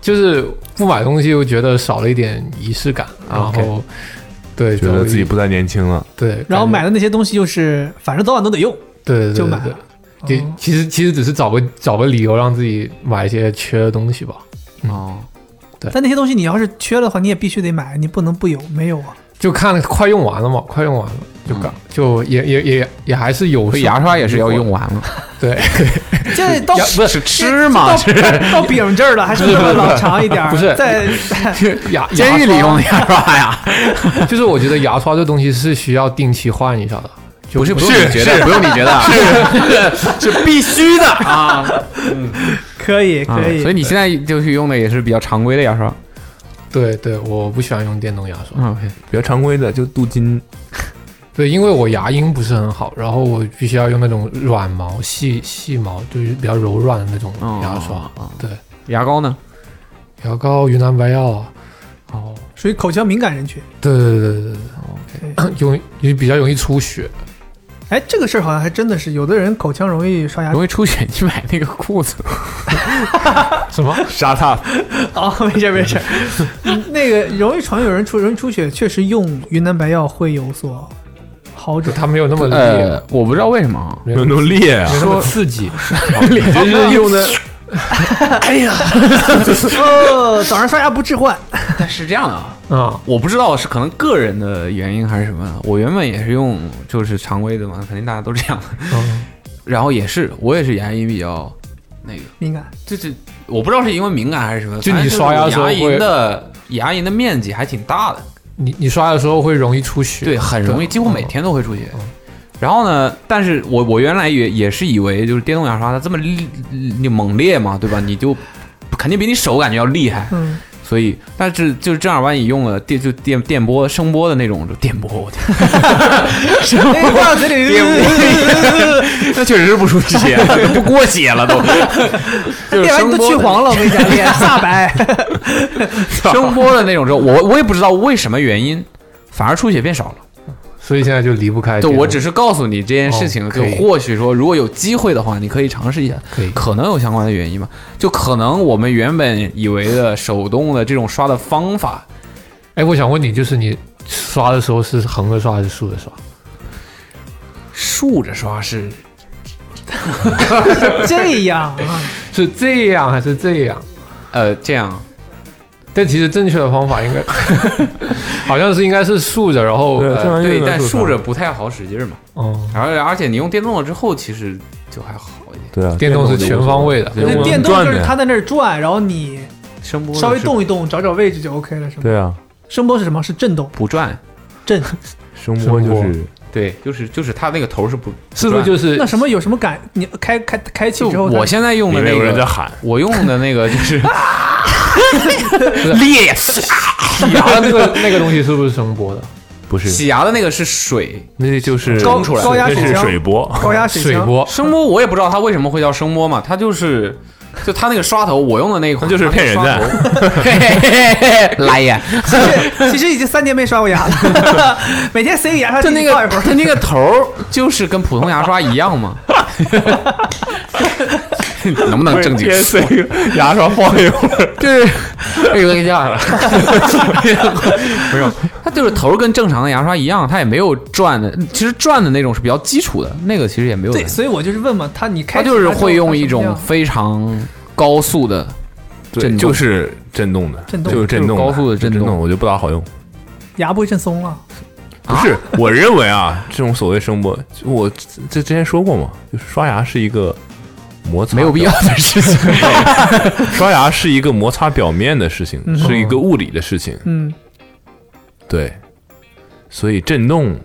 就是不买东西又觉得少了一点仪式感，然后对觉得自己不再年轻了。对，然后买的那些东西就是反正早晚都得用，对对对对对。就买了。就哦。其实其实只是找个找个理由让自己买一些缺的东西吧。哦，对。但那些东西你要是缺的话，你也必须得买，你不能不有，没有啊。就看快用完了嘛，快用完了就赶、就也也也也还是有牙刷也是 要用完了，对，这到不是吃嘛？到是 到饼这儿了，还是老长一点儿。不是。在牙监狱里用的牙刷。呀？就是我觉得牙刷这东西是需要定期换一下的，就不是，不是用你觉得，不用你觉得，是 是必须的啊！可以啊可以，所以你现在就是用的也是比较常规的牙刷。对对，我不喜欢用电动牙刷。嗯，OK，比较常规的就镀金，对，因为我牙龈不是很好，然后我必须要用那种软毛、细细毛，就是比较柔软的那种哦牙刷。哦对，牙膏呢？牙膏、云南白药啊。哦，属于口腔敏感人群。对对对对对对，容易 也比较容易出血。哎，这个事儿好像还真的是，有的人口腔容易刷牙容易出血，你买那个裤子，什么？沙他哦，没事没事。嗯那个容易传有人出容易出血，确实用云南白药会有所好转。它没有那么烈，呃，我不知道为什么啊。没有那么烈啊没有那么刺激。你这是用的 哎呀，哦，早上刷牙不置换。但是这样的啊，啊，我不知道是可能个人的原因还是什么。我原本也是用就是常规的嘛，肯定大家都这样。嗯然后也是，我也是牙龈比较那个，敏感，就是我不知道是因为敏感还是什么，就你反正刷牙的时候牙龈的牙龈的面积还挺大的，你你刷的时候会容易出血。对，很容易，几乎每天都会出血。然后呢，但是我我原来也也是以为就是电动牙刷它这么厉你猛烈嘛，对吧？你就肯定比你手感觉要厉害，嗯，所以但是就是正儿八经用了电就电电波声波的那种就电波，我天，哎，话到嘴里，那确实是不出血，不过血了都，就是练完你都声波的去黄了，我跟你讲，脸煞白。声波的那种之后，我我也不知道为什么原因，反而出血变少了。所以现在就离不开电对，我只是告诉你这件事情，就或许说，如果有机会的话，你可以尝试一下，可以可能有相关的原因嘛？就可能我们原本以为的手动的这种刷的方法，哎，我想问你，就是你刷的时候是横着刷还是竖着刷？竖着刷是 这样啊，是这样还是这样？呃这样，但其实正确的方法应该 好像是应该是竖着，然后呃对但竖着不太好使劲嘛。哦，而而且你用电动了之后，其实就还好一点。对啊，电动是全方位的电动那电动就是它在那儿转，然后你声波稍微动一动，找找位置就 OK 了，是吗？对啊，声波是什么？是震动，不转，震。声波就是对，就是就是它那个头是不是不是就是那什么有什么感？你开开开启之后，我现在用的那个，有人在喊，我用的那个就是 裂洗牙的那个那个东西是不是声波的？不是，洗牙的那个是水那就是高出来高压水枪，水波，高压水枪，水波声波，我也不知道它为什么会叫声波嘛，它就是。就他那个刷头，我用的那一款就是骗人的 来呀！其实 其实已经三年没刷过牙了，每天塞个牙刷就那个进去放一会儿。它那个头就是跟普通牙刷一样嘛，能不能正经说？牙刷放一会儿，就是哎呦我给架了，不用，它就是头跟正常的牙刷一样，它也没有转的，其实转的那种是比较基础的，那个其实也没有对，所以我就是问嘛，他你开它就是会用一种非常高速的对，震动就是震动的，震动就是震动就是高速的震动震动，我觉得不大好用。牙不会震松了。不是，我认为啊，这种所谓声波，我这之前说过嘛，就是刷牙是一个摩擦，没有必要的事情。刷牙是一个摩擦表面的事情，嗯是一个物理的事情，嗯，对，所以震动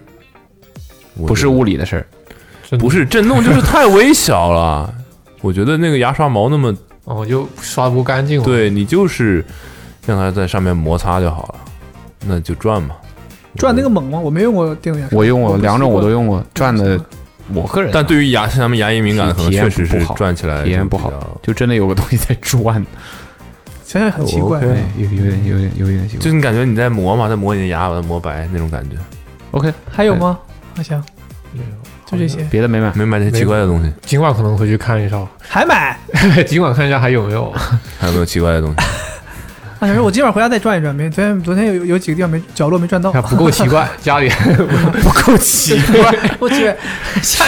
我不是觉得物理的事儿，不是震动，就是太微小了。我觉得那个牙刷毛那么，哦，就刷不干净了。对你就是让它在上面摩擦就好了，那就转嘛。转那个猛吗？我没用过电动牙刷，我用过两种，我都用过，转的。我个人但对于牙他们牙龈敏感的，可能确实是转起来体验不好就真的有个东西在转，想想很奇怪。对，有有点有点有点奇怪。就是你感觉你在磨嘛，在磨你的牙，把它磨白那种感觉。OK，还有吗？阿翔，就这些，别的没买。没买那些奇怪的东西，今晚可能回去看一下，还买？今晚看一下还有没有。还有没有奇怪的东西？阿翔说：“我今晚回家再转一转，没昨天昨天有有几个地方没角落没转到。看，不够奇怪，家里。不够奇怪。我去，下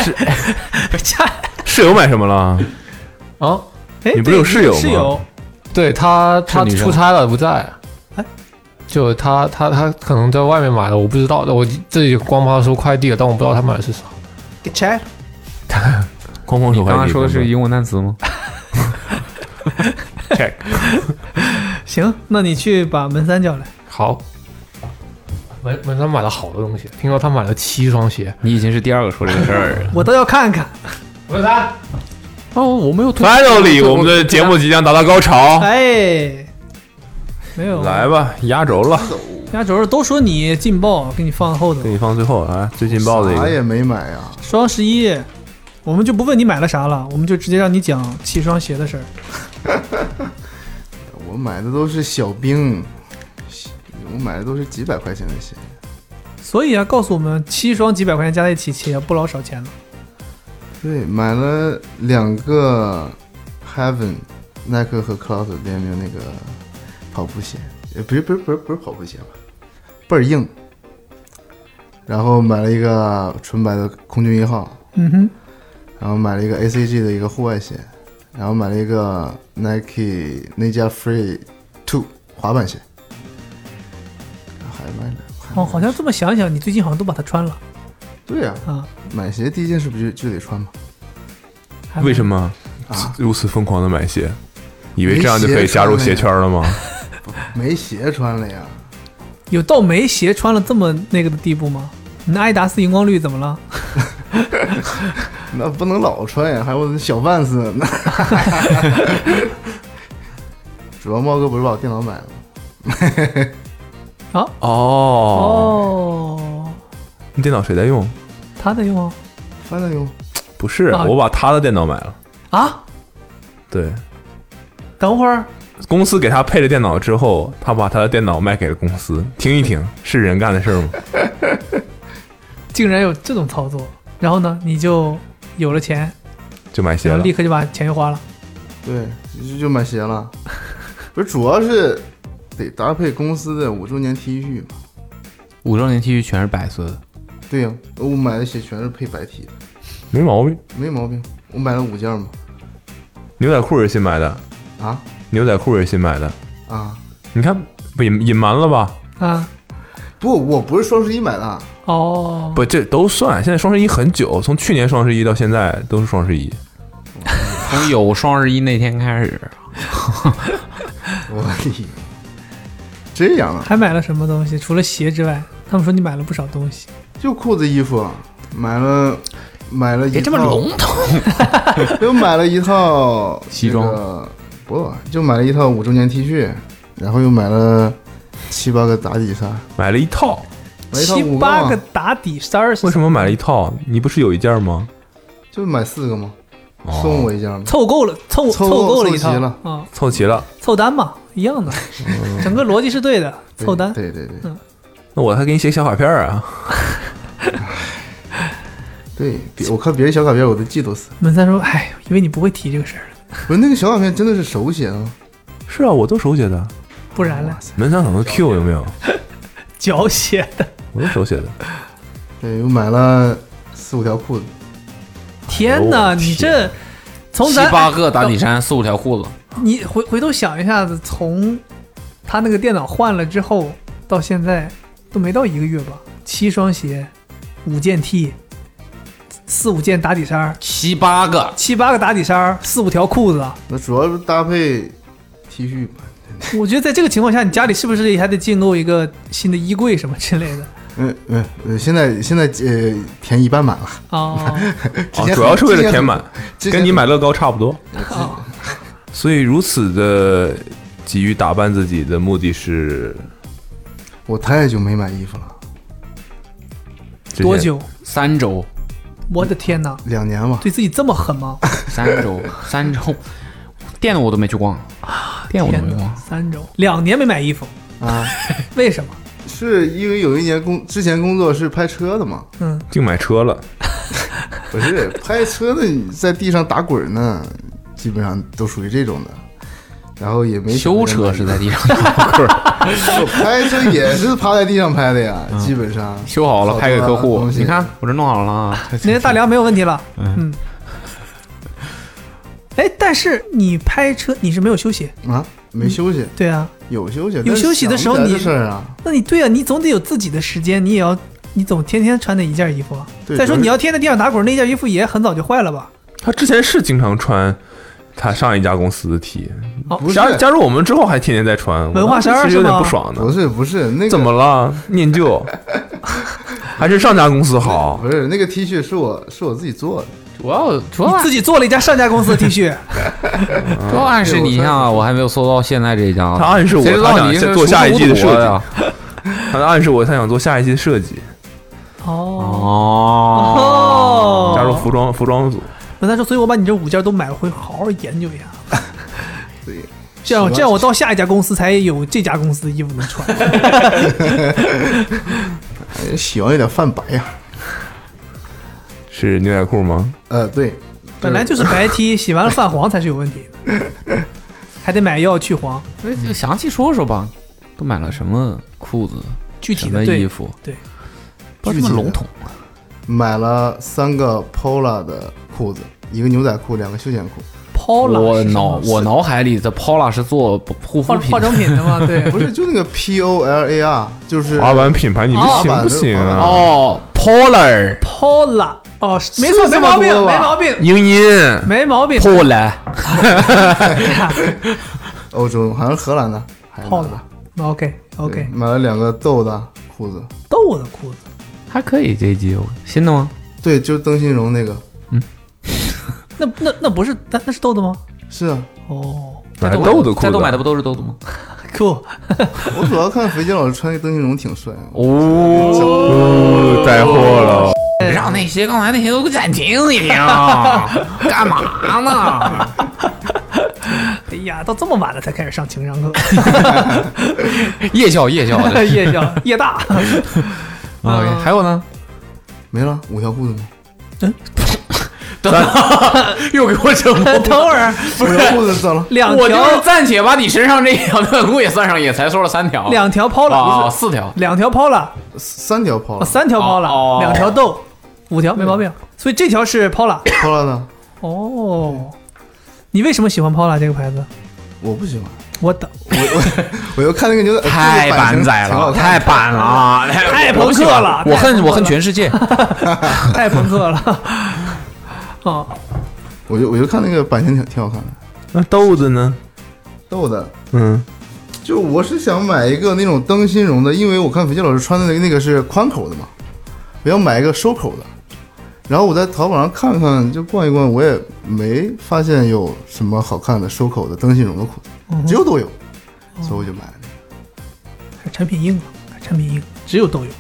下，室友买什么了？啊，哎，你不是有室友吗？室友。对他他出差了不在。哎，就他他他可能在外面买的，我不知道。的，我这里光帮他收快递了，但我不知道他买的是啥。给拆了。哐哐手快递。刚刚说的是英文单词吗？check。行，那你去把门三叫来。好，门门三买了好多东西，听说他买了七双鞋。你已经是第二个说这个事儿了。我倒要看看。门三，哦，我没有推 Finally，我们的节目即将达到高潮，哎，没有来吧，压轴了，压轴都说你劲爆，给你放后头给。你放最后啊，最劲爆的一啥也。没买呀，双十一，我们就不问你买了啥了，我们就直接让你讲七双鞋的事儿。我买的都是小兵，我买的都是几百块钱的鞋。所以啊，告诉我们七双几百块钱加在一起，且不老少钱了。对，买了两个 Heaven，耐克和 Cloud 联名那个跑步鞋，呃，不是不是不是不是跑步鞋吧，倍儿硬。然后买了一个纯白的空军一号，嗯哼，然后买了一个 ACG 的一个户外鞋，然后买了一个 Nike Ninja Free Two 滑板鞋，还买了。哦，好像这么想想，你最近好像都把它穿了对呀、啊。买鞋第一件事不就就得穿吗？为什么啊如此疯狂的买鞋？以为这样就可以加入鞋圈了吗？没鞋穿了呀。有到没鞋穿了这么那个的地步吗？你那阿迪达斯荧光绿怎么了？那不能老穿呀，还有我的小万斯呢。主要猫哥不是把我电脑买了吗？哦，哦，你电脑谁在用？他在用啊他在用。不是，啊我把他的电脑买了。啊！对，等会儿公司给他配了电脑之后，他把他的电脑卖给了公司。听一听，是人干的事儿吗？竟然有这种操作，然后呢，你就有了钱，就买鞋了。立刻就把钱就花了。对，就就买鞋了。不是，主要是得搭配公司的五周年 T 恤嘛。五周年 T 恤全是白色的，对呀、我买的鞋全是配白 T 的，没毛病。没毛病。我买了五件嘛。牛仔裤是新买的，啊牛仔裤也新买的。啊！你看，不隐隐瞒了吧？啊，不，我不是双十一买的，哦，不，这都算。现在双十一很久，从去年双十一到现在都是双十一。从有双十一那天开始，我的这样啊，还买了什么东西？除了鞋之外，他们说你买了不少东西。就裤子、衣服，买了买了一套，别这么笼统。又买了一套西装这个不，就买了一套五周年 T 恤，然后又买了七八个打底衫，买了一套，买一套七八个打底衫儿，为什么买了一套？你不是有一件吗？就买四个吗？哦送我一件吗？凑够了？凑凑够了一套凑齐了啊，凑齐了。凑单嘛，一样的，整个逻辑是对的，对凑单。对对对那我还给你写小卡片啊。对，我看别人小卡片我都嫉妒死。门三说：“哎，因为你不会提这个事儿了，不是那个小卡片真的是手写的吗？是啊，我都手写的。不然呢？门三可能 Q 有没有？脚写的。我都手写的。对，我买了四五条裤子，天哪，哎呦你这从七咱八个打底衫，四五条裤子，你回回头想一下子，从他那个电脑换了之后到现在都没到一个月吧？七双鞋，五件 T，四五件打底衫儿，七八个。七八个打底衫儿，四五条裤子。那主要是搭配 T 恤吧。我觉得在这个情况下，你家里是不是也还得进购一个新的衣柜什么之类的？嗯嗯呃，现在现在呃填一半满了，哦，主要是为了填满，跟你买乐高差不多。哦 所以如此的急于打扮自己的目的是我太久没买衣服了，多？久？三周，我的天哪，两年吧。对自己这么狠吗？三周，三周，店我都没去逛，店我都没逛。，三周，两年没买衣服，啊，为什么？是因为有一年工之前工作是拍车的嘛，嗯，净买车了，不是拍车的，你在地上打滚呢，基本上都属于这种的。然后也没修车是在地上我拍 车也是趴在地上拍的呀，基本上。修好了，拍给客户。你看我这弄好了啊，那个大梁没有问题了。嗯。哎，但是你拍车你是没有休息，啊，没休息，对啊，有休息，有休息的时候你事儿啊，那你对啊，你总得有自己的时间，你也要，你总天天穿那一件衣服啊。再说你要天天在地上打滚，那件衣服也很早就坏了吧？他之前是经常穿他上一家公司的 T，哦加加入我们之后还天天在穿，文化十二我当时其实有点不爽的。不是不是那个怎么了？念旧？还是上家公司好？不是那个 T 恤是我是我自己做的，主要主要自己做了一家上家公司的 T 恤，主要暗示你一下啊，我还没有搜到现在这一家。他暗示我他想道你做下一季的设计呀？他暗示我他想做下一季的设计，哦哦，哦，加入服装服装组。那他说，所以我把你这五件都买，回好好研究一下。对，这样这样，我到下一家公司才有这家公司的衣服能穿。哎洗完有点泛白呀。是牛仔裤吗？呃，对，本来就是白 T，洗完了泛黄才是有问题的，还得买药去黄。那就详细说说吧，都买了什么裤子、具体的衣服？对，不要这么笼统。买了三个 Pola 的裤子，一个牛仔裤，两个休闲裤。Paula 我脑我脑海里的 Paula 是做护肤品。化化妆品的吗？对，不是，就那个 P O L A R，就是滑板品牌你们哦行不行啊？哦，Polar。Paula 哦，没错，没毛病，没毛病，英音。没毛病。Polar 欧洲，好像是荷兰的，还是哪 Paula 的 OK 对 OK，买了两个豆的裤子，豆的裤子，还可以这一季哦，新的吗？对，就是邓新荣那个，嗯 那那那不是那那是豆豆吗？是啊，哦买豆豆裤子，在都买的不都是豆豆吗？cool，我主要看肥杰老师穿那邓新荣挺帅，哦，哦，带货了。让那些刚才那些都给暂停一停，干嘛呢？哎呀，到这么晚了才开始上情商课，夜校夜校的。夜校夜大，啊，还有呢？没了五条裤子吗？又给我整懵。等会儿五条裤子怎么了？两我就是条暂且把你身上这条短裤也算上，也才说了三条。两条是四条。两条 Paula，三条 Pola，哦三条 Paula，哦两条豆，五条没毛病。所以这条是 Paula。Pola 的，哦，你为什么喜欢 Paula 这个牌子？我不喜欢，我的我我我又看那个牛仔，太板仔了，太板了，太朋克了我恨我恨全世界。太朋克了。哦，我就我就看那个版型挺挺好看的，那豆子呢？豆子。嗯，就我是想买一个那种灯芯绒的，因为我看肥杰老师穿的那个那个是宽口的嘛，我要买一个收口的。然后我在淘宝上看看，就逛一逛，我也没发现有什么好看的收口的灯芯绒的裤子，只有都有，所以我就买了那个。产品硬啊，产品硬，只有豆有。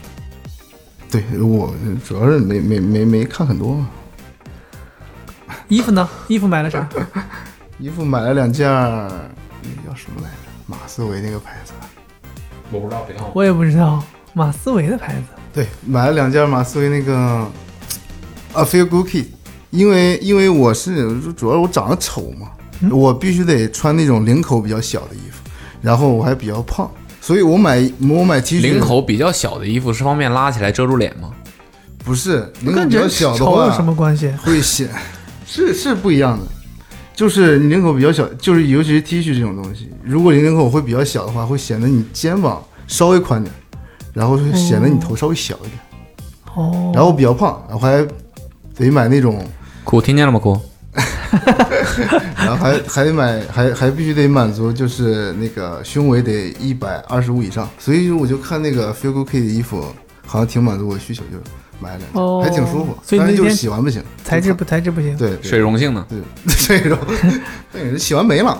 对我主要是没没没没看很多嘛，衣服呢？衣服买了啥？衣服买了两件，那个叫什么来着？马思唯那个牌子。我不知道，别看我也不知道，马思唯的牌子。对，买了两件马思唯那个啊 Feel Good Kid，因为因为我是主要我长得丑嘛，我必须得穿那种领口比较小的衣服，然后我还比较胖，所以我买我买 T 恤领口比较小的衣服是方便拉起来遮住脸吗？不是领口比较跟人小的话丑有什么关系？会显是是不一样的。就是你领口比较小，就是尤其是 T 恤这种东西，如果你领口会比较小的话，会显得你肩膀稍微宽点，然后会显得你头稍微小一点。哦，然后比较胖，我还得买那种，哭，听见了吗？哭。然后还还得买，还还必须得满足，就是那个胸围得一百二十五以上。所以我就看那个 Feel Good Kid 的衣服，好像挺满足我的需求，就买了两件，哦还挺舒服。但是就是所以那天洗完不行，材质不材质不行。对对水溶性的，对水溶，对，洗完没了。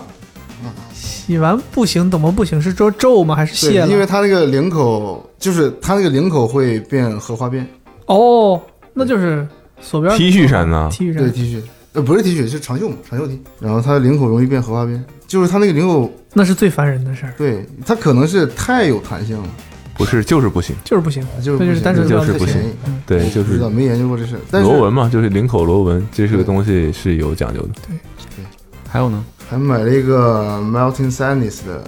洗洗完不行，怎么不行？是说皱吗？还是对卸，了？因为它那个领口，就是它那个领口会变荷花边。哦，那就是锁边 T 恤衫呢？T 恤衫对，T 恤，呃，不是 T 恤，是长袖嘛，长袖 T。然后它的领口容易变荷花边，就是它那个领口，那是最烦人的事儿，对它可能是太有弹性了，不是，就是不行。就是不行。就是这就是单纯就是不行便宜对，就是不知道，没研究过这事。但是螺纹嘛，就是领口螺纹，这是个东西是有讲究的。对对还有呢？还买了一个 Melting Sadness 的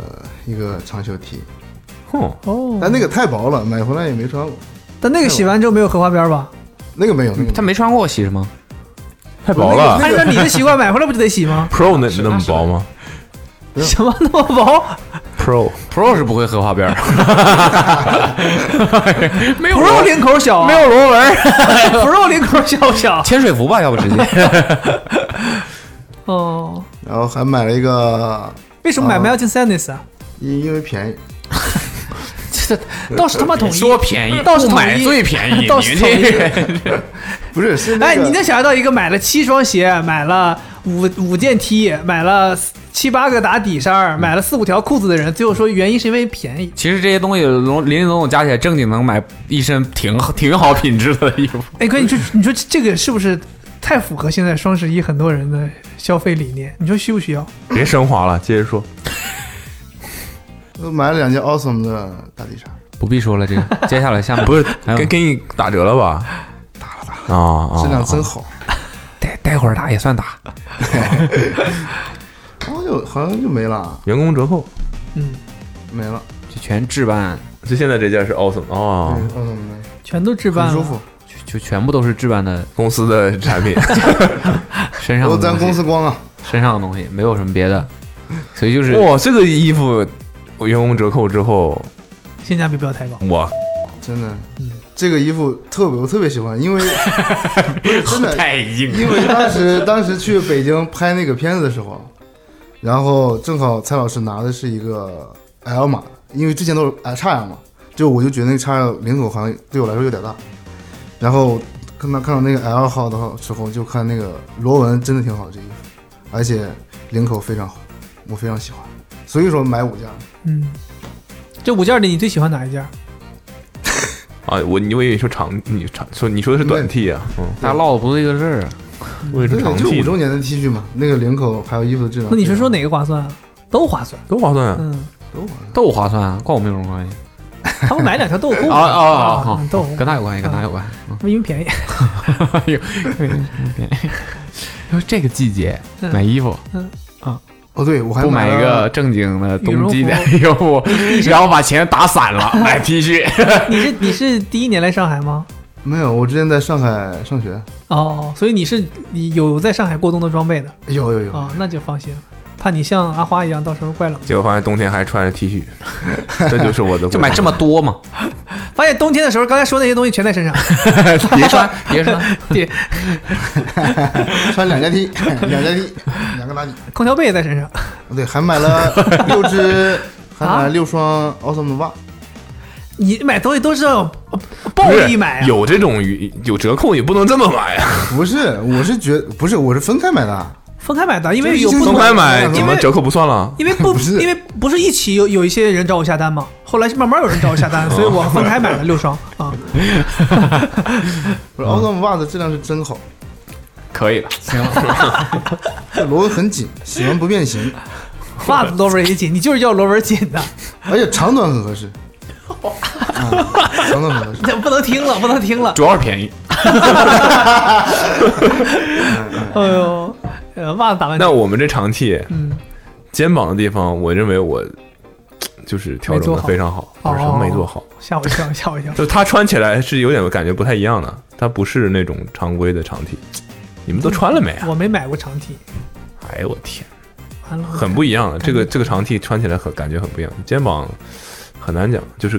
一个长袖 T，哼，哦，但那个太薄了，买回来也没穿过。但那个洗完之后没有荷花边吧？那个没有，那个他没穿过，洗什么？太薄了按照你的习惯买回来不就得洗吗？Pro 那那么薄吗什么那么薄？？Pro Pro 是不会荷花边儿，没有 Pro 领口小啊，没有螺纹，Pro 领口小不小？潜水服吧，要不直接。哦，然后还买了一个，为什么买啊 Melting Sadness 啊？因因为便宜，倒是他妈统一，说便宜，倒是买一最便宜，倒是统一这 个不是是那哎，你能想象到一个买了七双鞋，买了五五件 T，买了七八个打底衫，买了四五条裤子的人，最后说原因是因为便宜。其实这些东西笼林林总总加起来，正经能买一身挺好挺好品质的衣服。哎，哥，你说你说这个是不是太符合现在双十一很多人的消费理念？你说需不需要？别升华了，接着说。我买了两件 Awesome 的打底衫，不必说了，这个 接下来下面不是给给你打折了吧？打了打啊啊！质量真好。待待会儿打也算打，好像就好像就没了，员工折扣，嗯，没了。就全置办，就现在这件是 Awesome 哦，对，Awesome 的全都置办了，很舒服，就全部都是置办的公司的产品。身上的都咱东西公司光啊。身上的东西，没有什么别的，所以就是哇，这个衣服我员工折扣之后，性价比不要太高。我真的，这个衣服特别我特别喜欢，因为不 是真的，太硬。因为当时当时去北京拍那个片子的时候，然后正好蔡老师拿的是一个 L 码，因为之前都是 X L 嘛，就我就觉得那个 X L 领口好像对我来说有点大，然后看到看到那个 L 号的时候，就看那个螺纹真的挺好，这衣服，而且领口非常好，我非常喜欢，所以说买五件。嗯，这五件里你最喜欢哪一件？啊，我你我以为你说长，你长说你说的是短 T 啊？嗯，大家唠的不是一个事儿啊。我以为对是长，就 T 呢五周年的 T 恤嘛，那个领口还有衣服的质量。那你是说哪个划算啊？都划算。都划算啊！嗯，都划算？都划算啊，关我们有什么关系？他们买两条豆腐 啊啊啊啊嗯豆蔻跟他有关系，跟他有关系。嗯因为便宜。有说这个季节嗯买衣服，哦，对，我还不买一个正经的冬季的服羽绒服，然后把钱打散了买 T 恤。你是你是第一年来上海吗？没有，我之前在上海上学，哦，所以你是你有在上海过冬的装备的有有有，哦，那就放心了。怕你像阿花一样，到时候怪冷。结果发现冬天还穿着 T 恤，这就是我的。就买这么多嘛？发现冬天的时候，刚才说那些东西全在身上。别穿，别穿。对，穿两件 T，两件 T，两个打底。空调被也在身上。对，还买了六只，还买啊了六双 Awesome 的袜。你买东西都是要暴力买啊！有这种有折扣，也不能这么买啊！不是，我是觉不是，我是分开买的。分开买的，因为有分开买因为怎么折扣不算了？因为不 不是因为不是一起有有一些人找我下单嘛，后来是慢慢有人找我下单，所以我分开买了六双啊。不是 Awesome 袜子质量是真好，可以了，行了。这 螺纹很紧，洗完不变形，袜子螺纹也紧，你就是要螺纹紧的，而且长短很合适。啊，长短很合适。这不能听了，不能听了。主要是便宜。哎呦，呃，袜子打完那我们这长 T 嗯，肩膀的地方，我认为我 就是调整的非常好，什么没做好，吓我一跳，吓我一跳。就它穿起来是有点感觉不太一样的，它不是那种常规的长 T。你们都穿了没啊？我没买过长 T，哎呦我天，完了，很不一样的。这个这个长 T 穿起来很感觉很不一样，肩膀很难讲，就是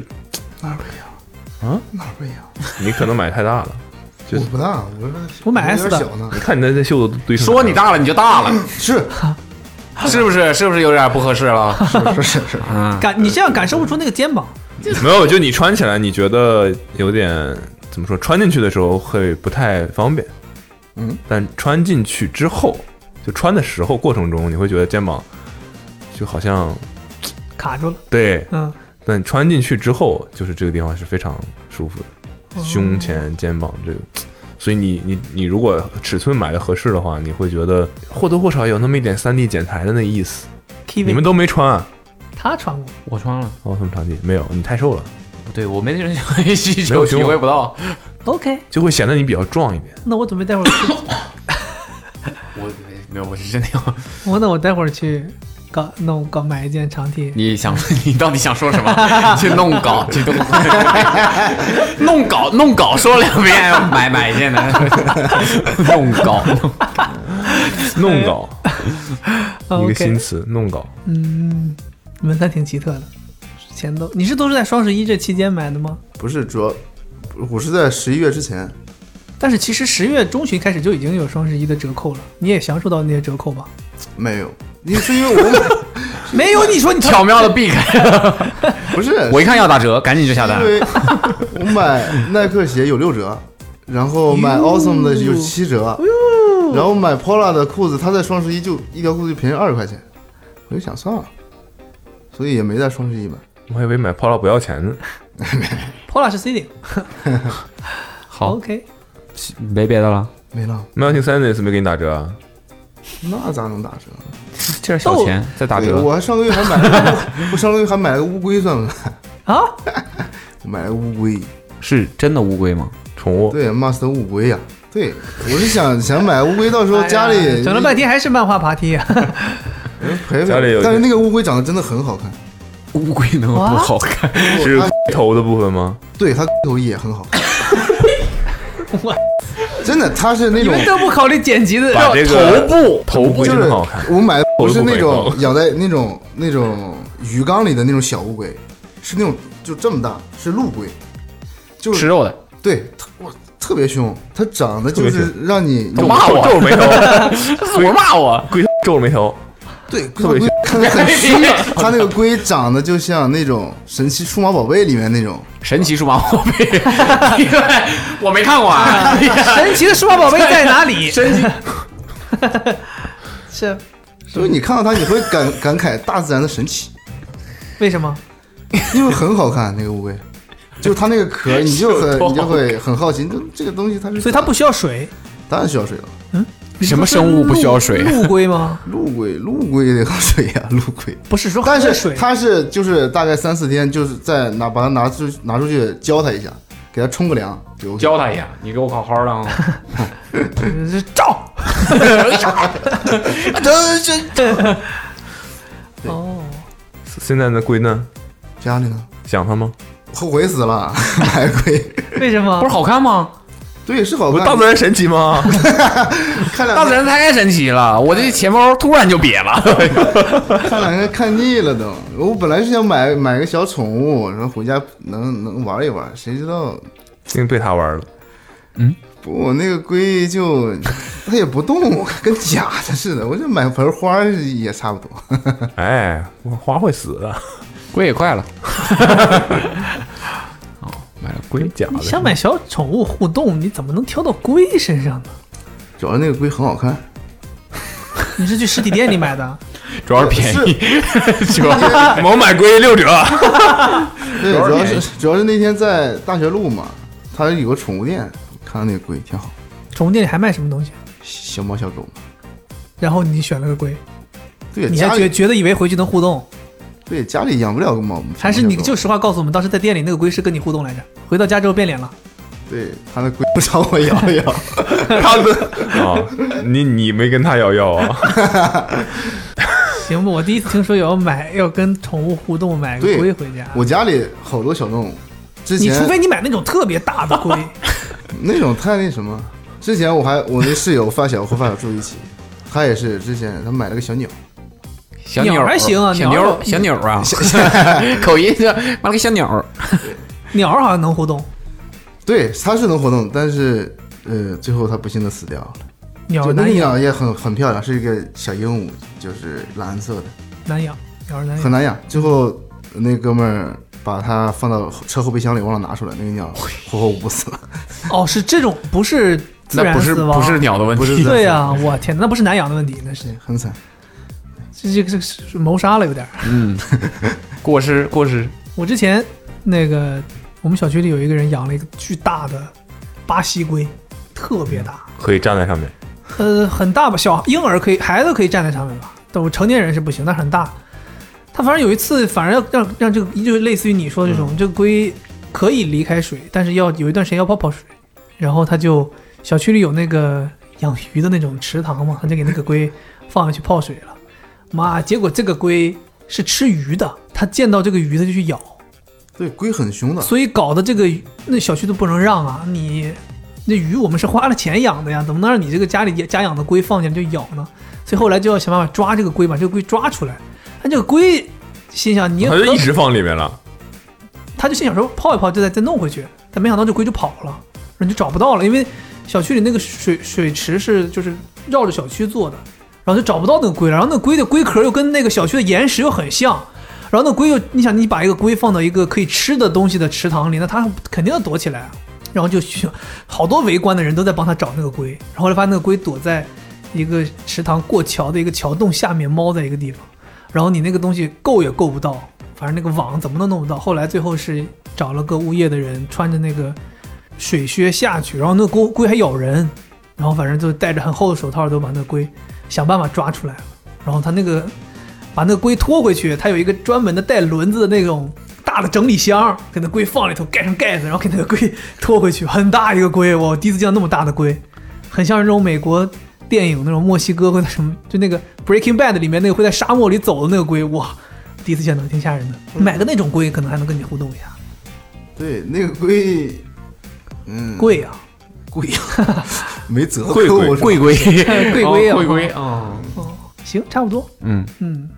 哪儿不一样？啊，哪儿不一样？你可能买太大了，就是我不大，我我买 S 的点小呢。你看你那那袖子都堆成说你大了你就大了，是 是不是？是不是有点不合适了？是是是是，嗯，感你这样感受不出那个肩膀。没有，就你穿起来你觉得有点怎么说？穿进去的时候会不太方便，嗯，但穿进去之后，就穿的时候过程中，你会觉得肩膀就好像卡住了。对，嗯，但穿进去之后，就是这个地方是非常舒服的，哦胸前、肩膀这个。所以你你你如果尺寸买的合适的话，你会觉得或多或少有那么一点三 D 剪裁的那意思。你们都没穿啊？他穿过，我穿了，哦，这么场景没有，你太瘦了，不对我没那种需求，没有胸体会不到。OK，就会显得你比较壮一点。那我准备待会儿去，我没有，我是真的要。我那我待会儿去搞弄搞买一件长 T。你想，你到底想说什么？去弄搞，去弄弄搞，弄搞说两遍，买买一件的，弄搞，弄搞，一个新词，弄搞。嗯，你们还挺奇特的，之前都你是都是在双十一这期间买的吗？不是主要，我是在十一月之前，但是其实十月中旬开始就已经有双十一的折扣了，你也享受到那些折扣吧？没有，你是因为我买 没有，你说你 巧妙的避开了。不是，我一看要打折，赶紧就下单因。为我买耐克鞋有六折，然后买 Awesome 的有七折，然后买 Pola 的裤子，它在双十一就一条裤子就便宜二十块钱，我就想算了，所以也没在双十一买。我还以为买 Pola 不要钱呢。Pola 是 C 顶好，，OK，没别的了，没了，Melting Sadness 没给你打折啊？那咋能打折？这点小钱再打折。我还上个月还买了，我上个月还买了 个乌龟，算不算？啊，我 买了乌龟，是真的乌龟吗？宠物对，Master 乌龟呀、对，我是想想买乌龟，到时候家里、哎整了半天还是漫画爬梯啊！陪陪家里有但是那个乌龟长得真的很好看，乌龟能有多好看？是头的部分吗？对它头也很好看。真的，它是那种你们都不考虑剪辑的，把这个头部头部就是真好看。我买的不是那种养在那种那种鱼缸里的那种小乌龟，是那种就这么大，是陆龟，就是吃肉的，对，特哇特别凶，它长得就是让你都骂我皱着眉头，我骂我，龟皱着眉头，对，特别龟看着很 凶的，它那个龟长得就像那种神奇数码宝贝里面那种，神奇数码宝贝，我没看过啊。神奇的数码宝贝在哪里？神奇，是所以你看到它你会感感慨大自然的神奇，为什么？因为很好看那个乌龟，就是它那个壳，你就很你就会很好奇，这这个东西它是，所以它不需要水，当然需要水了。什么生物不需要水？陆龟吗？陆龟，陆龟也得喝水呀、陆龟。不是说但是水，它是就是大概三四天，就是在拿把它拿出拿出去浇它一下，给它冲个凉，就 OK 教他一下，你给我好好的啊。是 照。哦，现在的龟呢？家里呢，想它吗？后悔死了，买龟。为什么？不是好看吗？对，是好看。大自然神奇吗？看两大自然太神奇了，我这钱包突然就瘪了。看两个看腻了都。我本来是想买买个小宠物，然后回家能能玩一玩，谁知道竟被他玩了。嗯不，我那个龟就它也不动，跟假的似的。我就买盆花也差不多。哎，花会死的，龟也快了。哦，买了龟，假的。想买小宠物互动，你怎么能挑到龟身上呢？主要那个龟很好看，你是去实体店里买的？主要是便宜，主要是某买龟六折，对，主要是主要是那天在大学路嘛，它有个宠物店，看到那个龟挺好，宠物店里还卖什么东西？小猫小狗嘛。然后你选了个龟，对，你还觉觉得以为回去能互动，对家里养不了个猫，还是你就实话告诉我们，当时在店里那个龟是跟你互动来着？回到家之后变脸了，对他的龟不朝我摇一摇，他的啊，你你没跟他摇摇啊？行吧？我第一次听说有要买要跟宠物互动买个龟回家，我家里好多小动物，之前你除非你买那种特别大的龟，那种太那什么。之前我还我那室友发小和发小住一起，他也是之前他买了个小鸟，小鸟鸟还行啊小鸟妞小鸟啊，口音是买了个小鸟，鸟好像能互动，对，它是能活动，但是呃，最后它不幸的死掉了。鸟就那个难养，鸟也很很漂亮，是一个小鹦鹉，就是蓝色的，难养，鸟儿难养。很难养。最后那哥们儿把它放到车后备箱里，忘了拿出来，那个鸟 活活捂死了。哦，是这种，不是自那不是然死亡，不是鸟的问题，不是对呀、我天，那不是难养的问题，那是，很惨。这这个是谋杀了有点。嗯，过失过失，我之前那个我们小区里有一个人养了一个巨大的巴西龟，特别大，可以站在上面。呃，很大吧，小婴儿可以，孩子可以站在上面吧，但我成年人是不行，但很大。他反正有一次，反正要让让这个，就是类似于你说的这种，这个龟可以离开水，但是要有一段时间要泡泡水。然后他就小区里有那个养鱼的那种池塘嘛，他就给那个龟放下去泡水了。妈，结果这个龟是吃鱼的，它见到这个鱼它就去咬，对，龟很凶的，所以搞得这个那小区都不能让啊！你那鱼我们是花了钱养的呀，怎么能让你这个家里家养的龟放进来就咬呢？所以后来就要想办法抓这个龟，把这个龟抓出来。但这个龟心想，你他就一直放里面了。他就心想说泡一泡，就再再弄回去。但没想到这龟就跑了，人就找不到了，因为小区里那个水水池是就是绕着小区做的，然后就找不到那个龟了。然后那龟的龟壳又跟那个小区的岩石又很像，然后那龟又你想你把一个龟放到一个可以吃的东西的池塘里，那它肯定要躲起来。然后就去好多围观的人都在帮他找那个龟，然后后来发现那个龟躲在一个池塘过桥的一个桥洞下面，猫在一个地方。然后你那个东西够也够不到，反正那个网怎么都弄不到。后来最后是找了个物业的人，穿着那个水靴下去，然后那龟龟还咬人，然后反正就戴着很厚的手套，都把那龟想办法抓出来了。然后他那个把那个龟拖回去，他有一个专门的带轮子的那种大的整理箱，给那龟放里头，盖上盖子，然后给那个龟拖回去。很大一个龟，我第一次见到那么大的龟，很像是那种美国。电影那种墨西哥或者什么，就那个《Breaking Bad》里面那个会在沙漠里走的那个龟，哇，第一次见到，挺吓人的。买个那种龟，可能还能跟你互动一下。对，那个龟，嗯，贵呀，贵呀，没责贵，贵贵 贵贵贵 贵贵啊，哦，行，差不多。嗯。嗯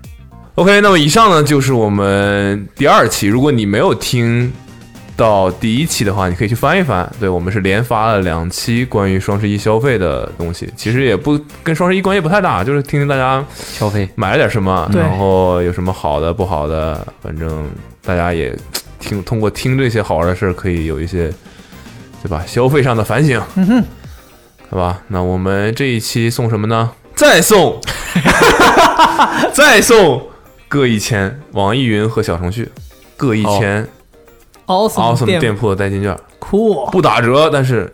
，OK，那么以上呢就是我们第二期。如果你没有听到第一期的话，你可以去翻一翻。对我们是连发了两期关于双十一消费的东西，其实也不跟双十一关系不太大，就是听听大家消费买了点什么，然后有什么好的不好的，反正大家也听通过听这些好玩的事儿，可以有一些对吧？消费上的反省，嗯哼，好吧？那我们这一期送什么呢？再送，再送各一千，网易云和小程序各一千。awesome awesome 店店铺的代金券，酷，不打折，但是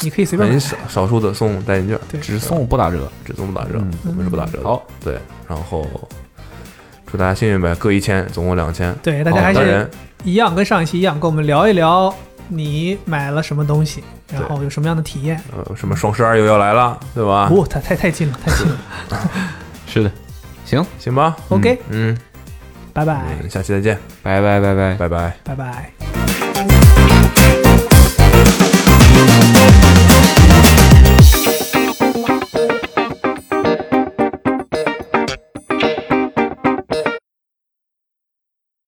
你可以随便。少少数的送代金券，对只送不打折。只送不打折，嗯我们是不打折的。好，对，然后祝大家幸运呗，各一千，总共两千。对，大家还是一样，跟上一期一样，跟我们聊一聊你买了什么东西，然后有什么样的体验。呃，什么双十二又要来了，对吧？不，太太太近了，太近了。是的，行，行吧，OK，嗯，拜拜，嗯下期再见，拜拜拜拜。拜拜。拜拜。